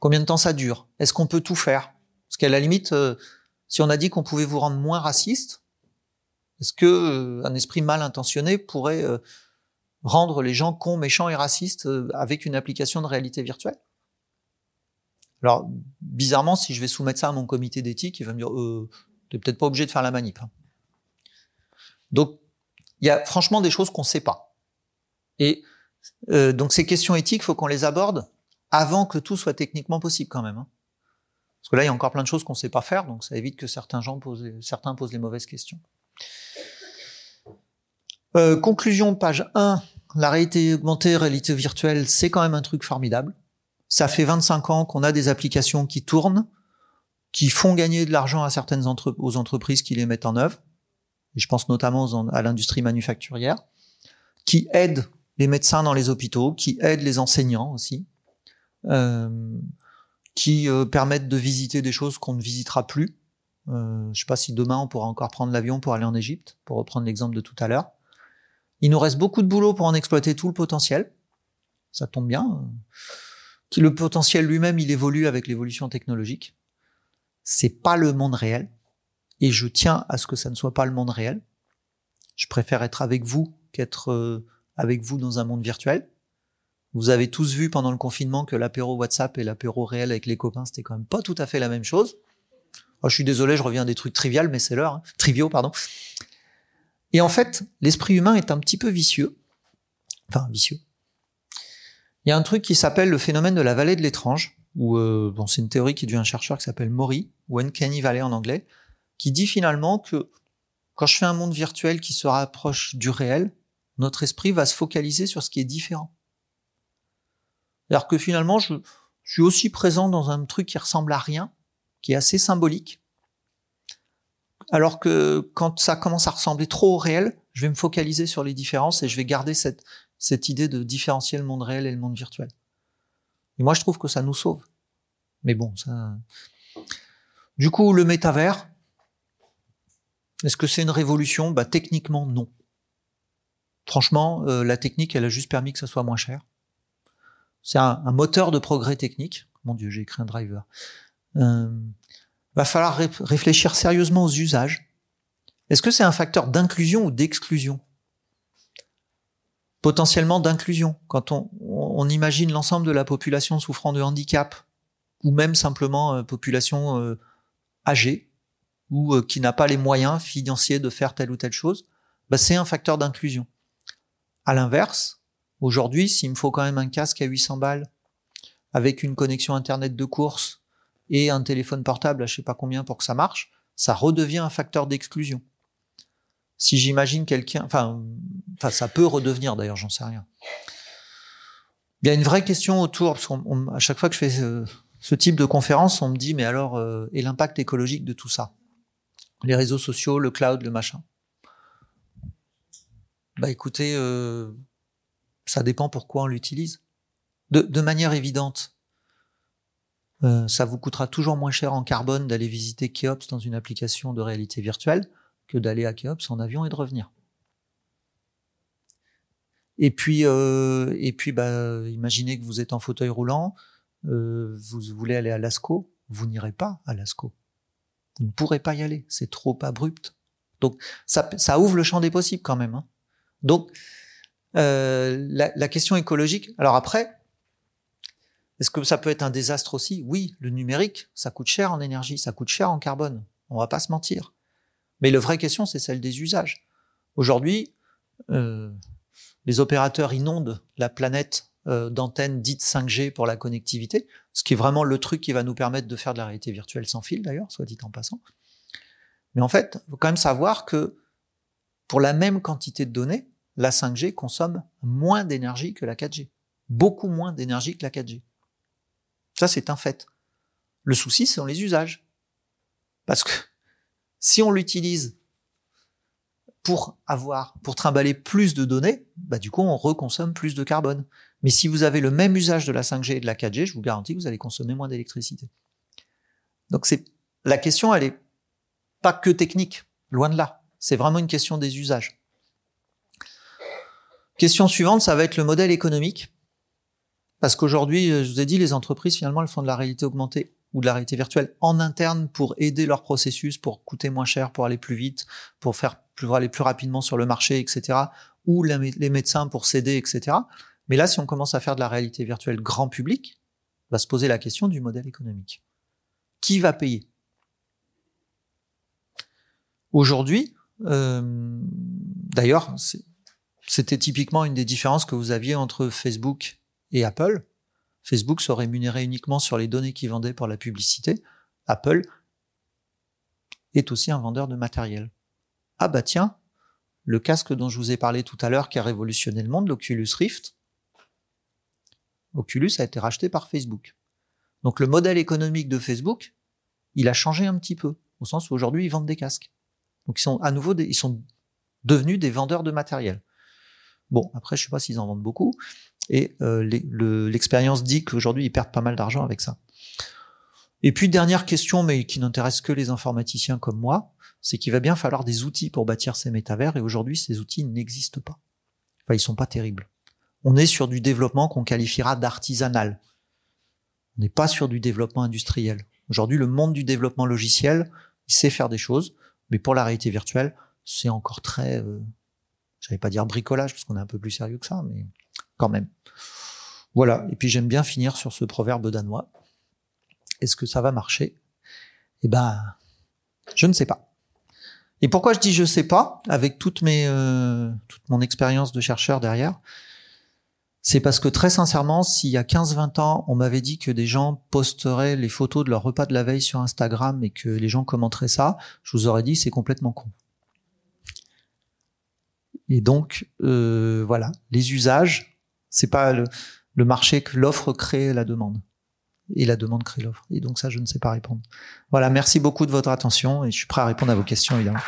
Combien de temps ça dure? Est-ce qu'on peut tout faire? Parce qu'à la limite, euh, Si on a dit qu'on pouvait vous rendre moins raciste, est-ce que euh, un esprit mal intentionné pourrait euh, rendre les gens cons, méchants et racistes euh, avec une application de réalité virtuelle Alors, bizarrement, si je vais soumettre ça à mon comité d'éthique, il va me dire euh, t'es peut-être pas obligé de faire la manip. hein. Donc, il y a franchement des choses qu'on ne sait pas. Et euh, donc ces questions éthiques, faut qu'on les aborde avant que tout soit techniquement possible quand même. hein. Parce que là, il y a encore plein de choses qu'on ne sait pas faire, donc ça évite que certains gens posent, certains posent les mauvaises questions. Euh, conclusion, page 1. La réalité augmentée, réalité virtuelle, c'est quand même un truc formidable. Ça fait 25 ans qu'on a des applications qui tournent, qui font gagner de l'argent à certaines entre- aux entreprises qui les mettent en œuvre. Et je pense notamment à l'industrie manufacturière, qui aident les médecins dans les hôpitaux, qui aident les enseignants aussi, euh, qui euh, permettent de visiter des choses qu'on ne visitera plus. Euh, je sais pas si demain on pourra encore prendre l'avion pour aller en Égypte, pour reprendre l'exemple de tout à l'heure. Il nous reste beaucoup de boulot pour en exploiter tout le potentiel. Ça tombe bien. le potentiel lui-même, il évolue avec l'évolution technologique. C'est pas le monde réel. Et je tiens à ce que ça ne soit pas le monde réel. Je préfère être avec vous qu'être euh, avec vous dans un monde virtuel. Vous avez tous vu pendant le confinement que l'apéro WhatsApp et l'apéro réel avec les copains, c'était quand même pas tout à fait la même chose. Oh, je suis désolé, je reviens à des trucs triviaux, mais c'est l'heure. hein. Triviaux, pardon. Et en fait, l'esprit humain est un petit peu vicieux. Enfin, vicieux. Il y a un truc qui s'appelle le phénomène de la vallée de l'étrange, où euh, c'est une théorie qui est due à un chercheur qui s'appelle Maury, ou Uncanny Valley en anglais, qui dit finalement que quand je fais un monde virtuel qui se rapproche du réel, notre esprit va se focaliser sur ce qui est différent. C'est-à-dire que finalement, je suis aussi présent dans un truc qui ressemble à rien, qui est assez symbolique, alors que quand ça commence à ressembler trop au réel, je vais me focaliser sur les différences et je vais garder cette, cette idée de différencier le monde réel et le monde virtuel. Et moi, je trouve que ça nous sauve. Mais bon, ça. Du coup, le métavers, est-ce que c'est une révolution? Bah, Techniquement, non. Franchement, euh, la technique, elle a juste permis que ça soit moins cher. C'est un, moteur de progrès technique. Mon Dieu, j'ai écrit un driver. Euh, va falloir ré- réfléchir sérieusement aux usages. Est-ce que c'est un facteur d'inclusion ou d'exclusion? Potentiellement d'inclusion. Quand on imagine l'ensemble de la population souffrant de handicap, ou même simplement euh, population euh, âgée, ou euh, qui n'a pas les moyens financiers de faire telle ou telle chose, bah, c'est un facteur d'inclusion. À l'inverse, aujourd'hui, s'il me faut quand même un casque à 800 balles, avec une connexion Internet de course et un téléphone portable à je sais pas combien pour que ça marche, ça redevient un facteur d'exclusion. Si j'imagine quelqu'un, enfin, enfin, ça peut redevenir d'ailleurs, j'en sais rien. Il y a une vraie question autour, parce qu'à chaque fois que je fais ce, type de conférence, on me dit, mais alors, euh, et l'impact écologique de tout ça? Les réseaux sociaux, le cloud, le machin. Bah écoutez, euh, ça dépend pourquoi on l'utilise. De, de manière évidente, euh, ça vous coûtera toujours moins cher en carbone d'aller visiter Keops dans une application de réalité virtuelle que d'aller à Keops en avion et de revenir. Et puis, euh, et puis, bah, imaginez que vous êtes en fauteuil roulant, euh, vous voulez aller à Lascaux, vous n'irez pas à Lascaux. Vous ne pourrez pas y aller, c'est trop abrupt. Donc, ça, ouvre le champ des possibles quand même. hein. Donc, euh, la, la question écologique. Alors après, est-ce que ça peut être un désastre aussi? Oui, le numérique, ça coûte cher en énergie, ça coûte cher en carbone. On va pas se mentir. Mais la vraie question, c'est celle des usages. Aujourd'hui, euh, les opérateurs inondent la planète euh, d'antennes dites 5G pour la connectivité, ce qui est vraiment le truc qui va nous permettre de faire de la réalité virtuelle sans fil d'ailleurs, soit dit en passant. Mais en fait, il faut quand même savoir que pour la même quantité de données, la 5G consomme moins d'énergie que la 4G. Beaucoup moins d'énergie que la 4G. Ça, c'est un fait. Le souci, c'est dans les usages. Parce que si on l'utilise pour avoir, pour trimballer plus de données, bah du coup, on reconsomme plus de carbone. Mais si vous avez le même usage de la 5G et de la 4G, je vous garantis que vous allez consommer moins d'électricité. Donc c'est, la question, elle est pas que technique, loin de là. C'est vraiment une question des usages. Question suivante, ça va être le modèle économique. Parce qu'aujourd'hui, je vous ai dit, les entreprises, finalement, elles font de la réalité augmentée ou de la réalité virtuelle en interne pour aider leur processus, pour coûter moins cher, pour aller plus vite, pour faire pour aller plus rapidement sur le marché, etc. Ou les médecins pour s'aider, etc. Mais là, si on commence à faire de la réalité virtuelle grand public, va se poser la question du modèle économique. Qui va payer? Aujourd'hui, euh, d'ailleurs, c'était typiquement une des différences que vous aviez entre Facebook et Apple. Facebook se rémunérait uniquement sur les données qu'il vendait pour la publicité. Apple est aussi un vendeur de matériel. Ah bah tiens, le casque dont je vous ai parlé tout à l'heure qui a révolutionné le monde, l'Oculus Rift, Oculus a été racheté par Facebook. Donc le modèle économique de Facebook, il a changé un petit peu, au sens où aujourd'hui ils vendent des casques. Donc ils sont à nouveau, ils sont devenus des vendeurs de matériel. Bon, après je sais pas s'ils en vendent beaucoup, et euh, l'expérience dit qu'aujourd'hui ils perdent pas mal d'argent avec ça. Et puis dernière question, mais qui n'intéresse que les informaticiens comme moi, c'est qu'il va bien falloir des outils pour bâtir ces métavers, et aujourd'hui ces outils n'existent pas. Enfin, ils sont pas terribles on est sur du développement qu'on qualifiera d'artisanal. On n'est pas sur du développement industriel. Aujourd'hui, le monde du développement logiciel, il sait faire des choses, mais pour la réalité virtuelle, c'est encore très, euh, j'allais pas dire bricolage, parce qu'on est un peu plus sérieux que ça, mais quand même. Voilà. Et puis j'aime bien finir sur ce proverbe danois. Est-ce que ça va marcher? Eh ben, je ne sais pas. Et pourquoi je dis je sais pas, avec toute mes, euh, toute mon expérience de chercheur derrière? C'est parce que très sincèrement, s'il y a 15-20 ans, on m'avait dit que des gens posteraient les photos de leur repas de la veille sur Instagram et que les gens commenteraient ça, je vous aurais dit c'est complètement con. Et donc euh, voilà, les usages, c'est pas le, le marché que l'offre crée la demande et la demande crée l'offre. Et donc ça, je ne sais pas répondre. Voilà, merci beaucoup de votre attention et je suis prêt à répondre à vos questions évidemment.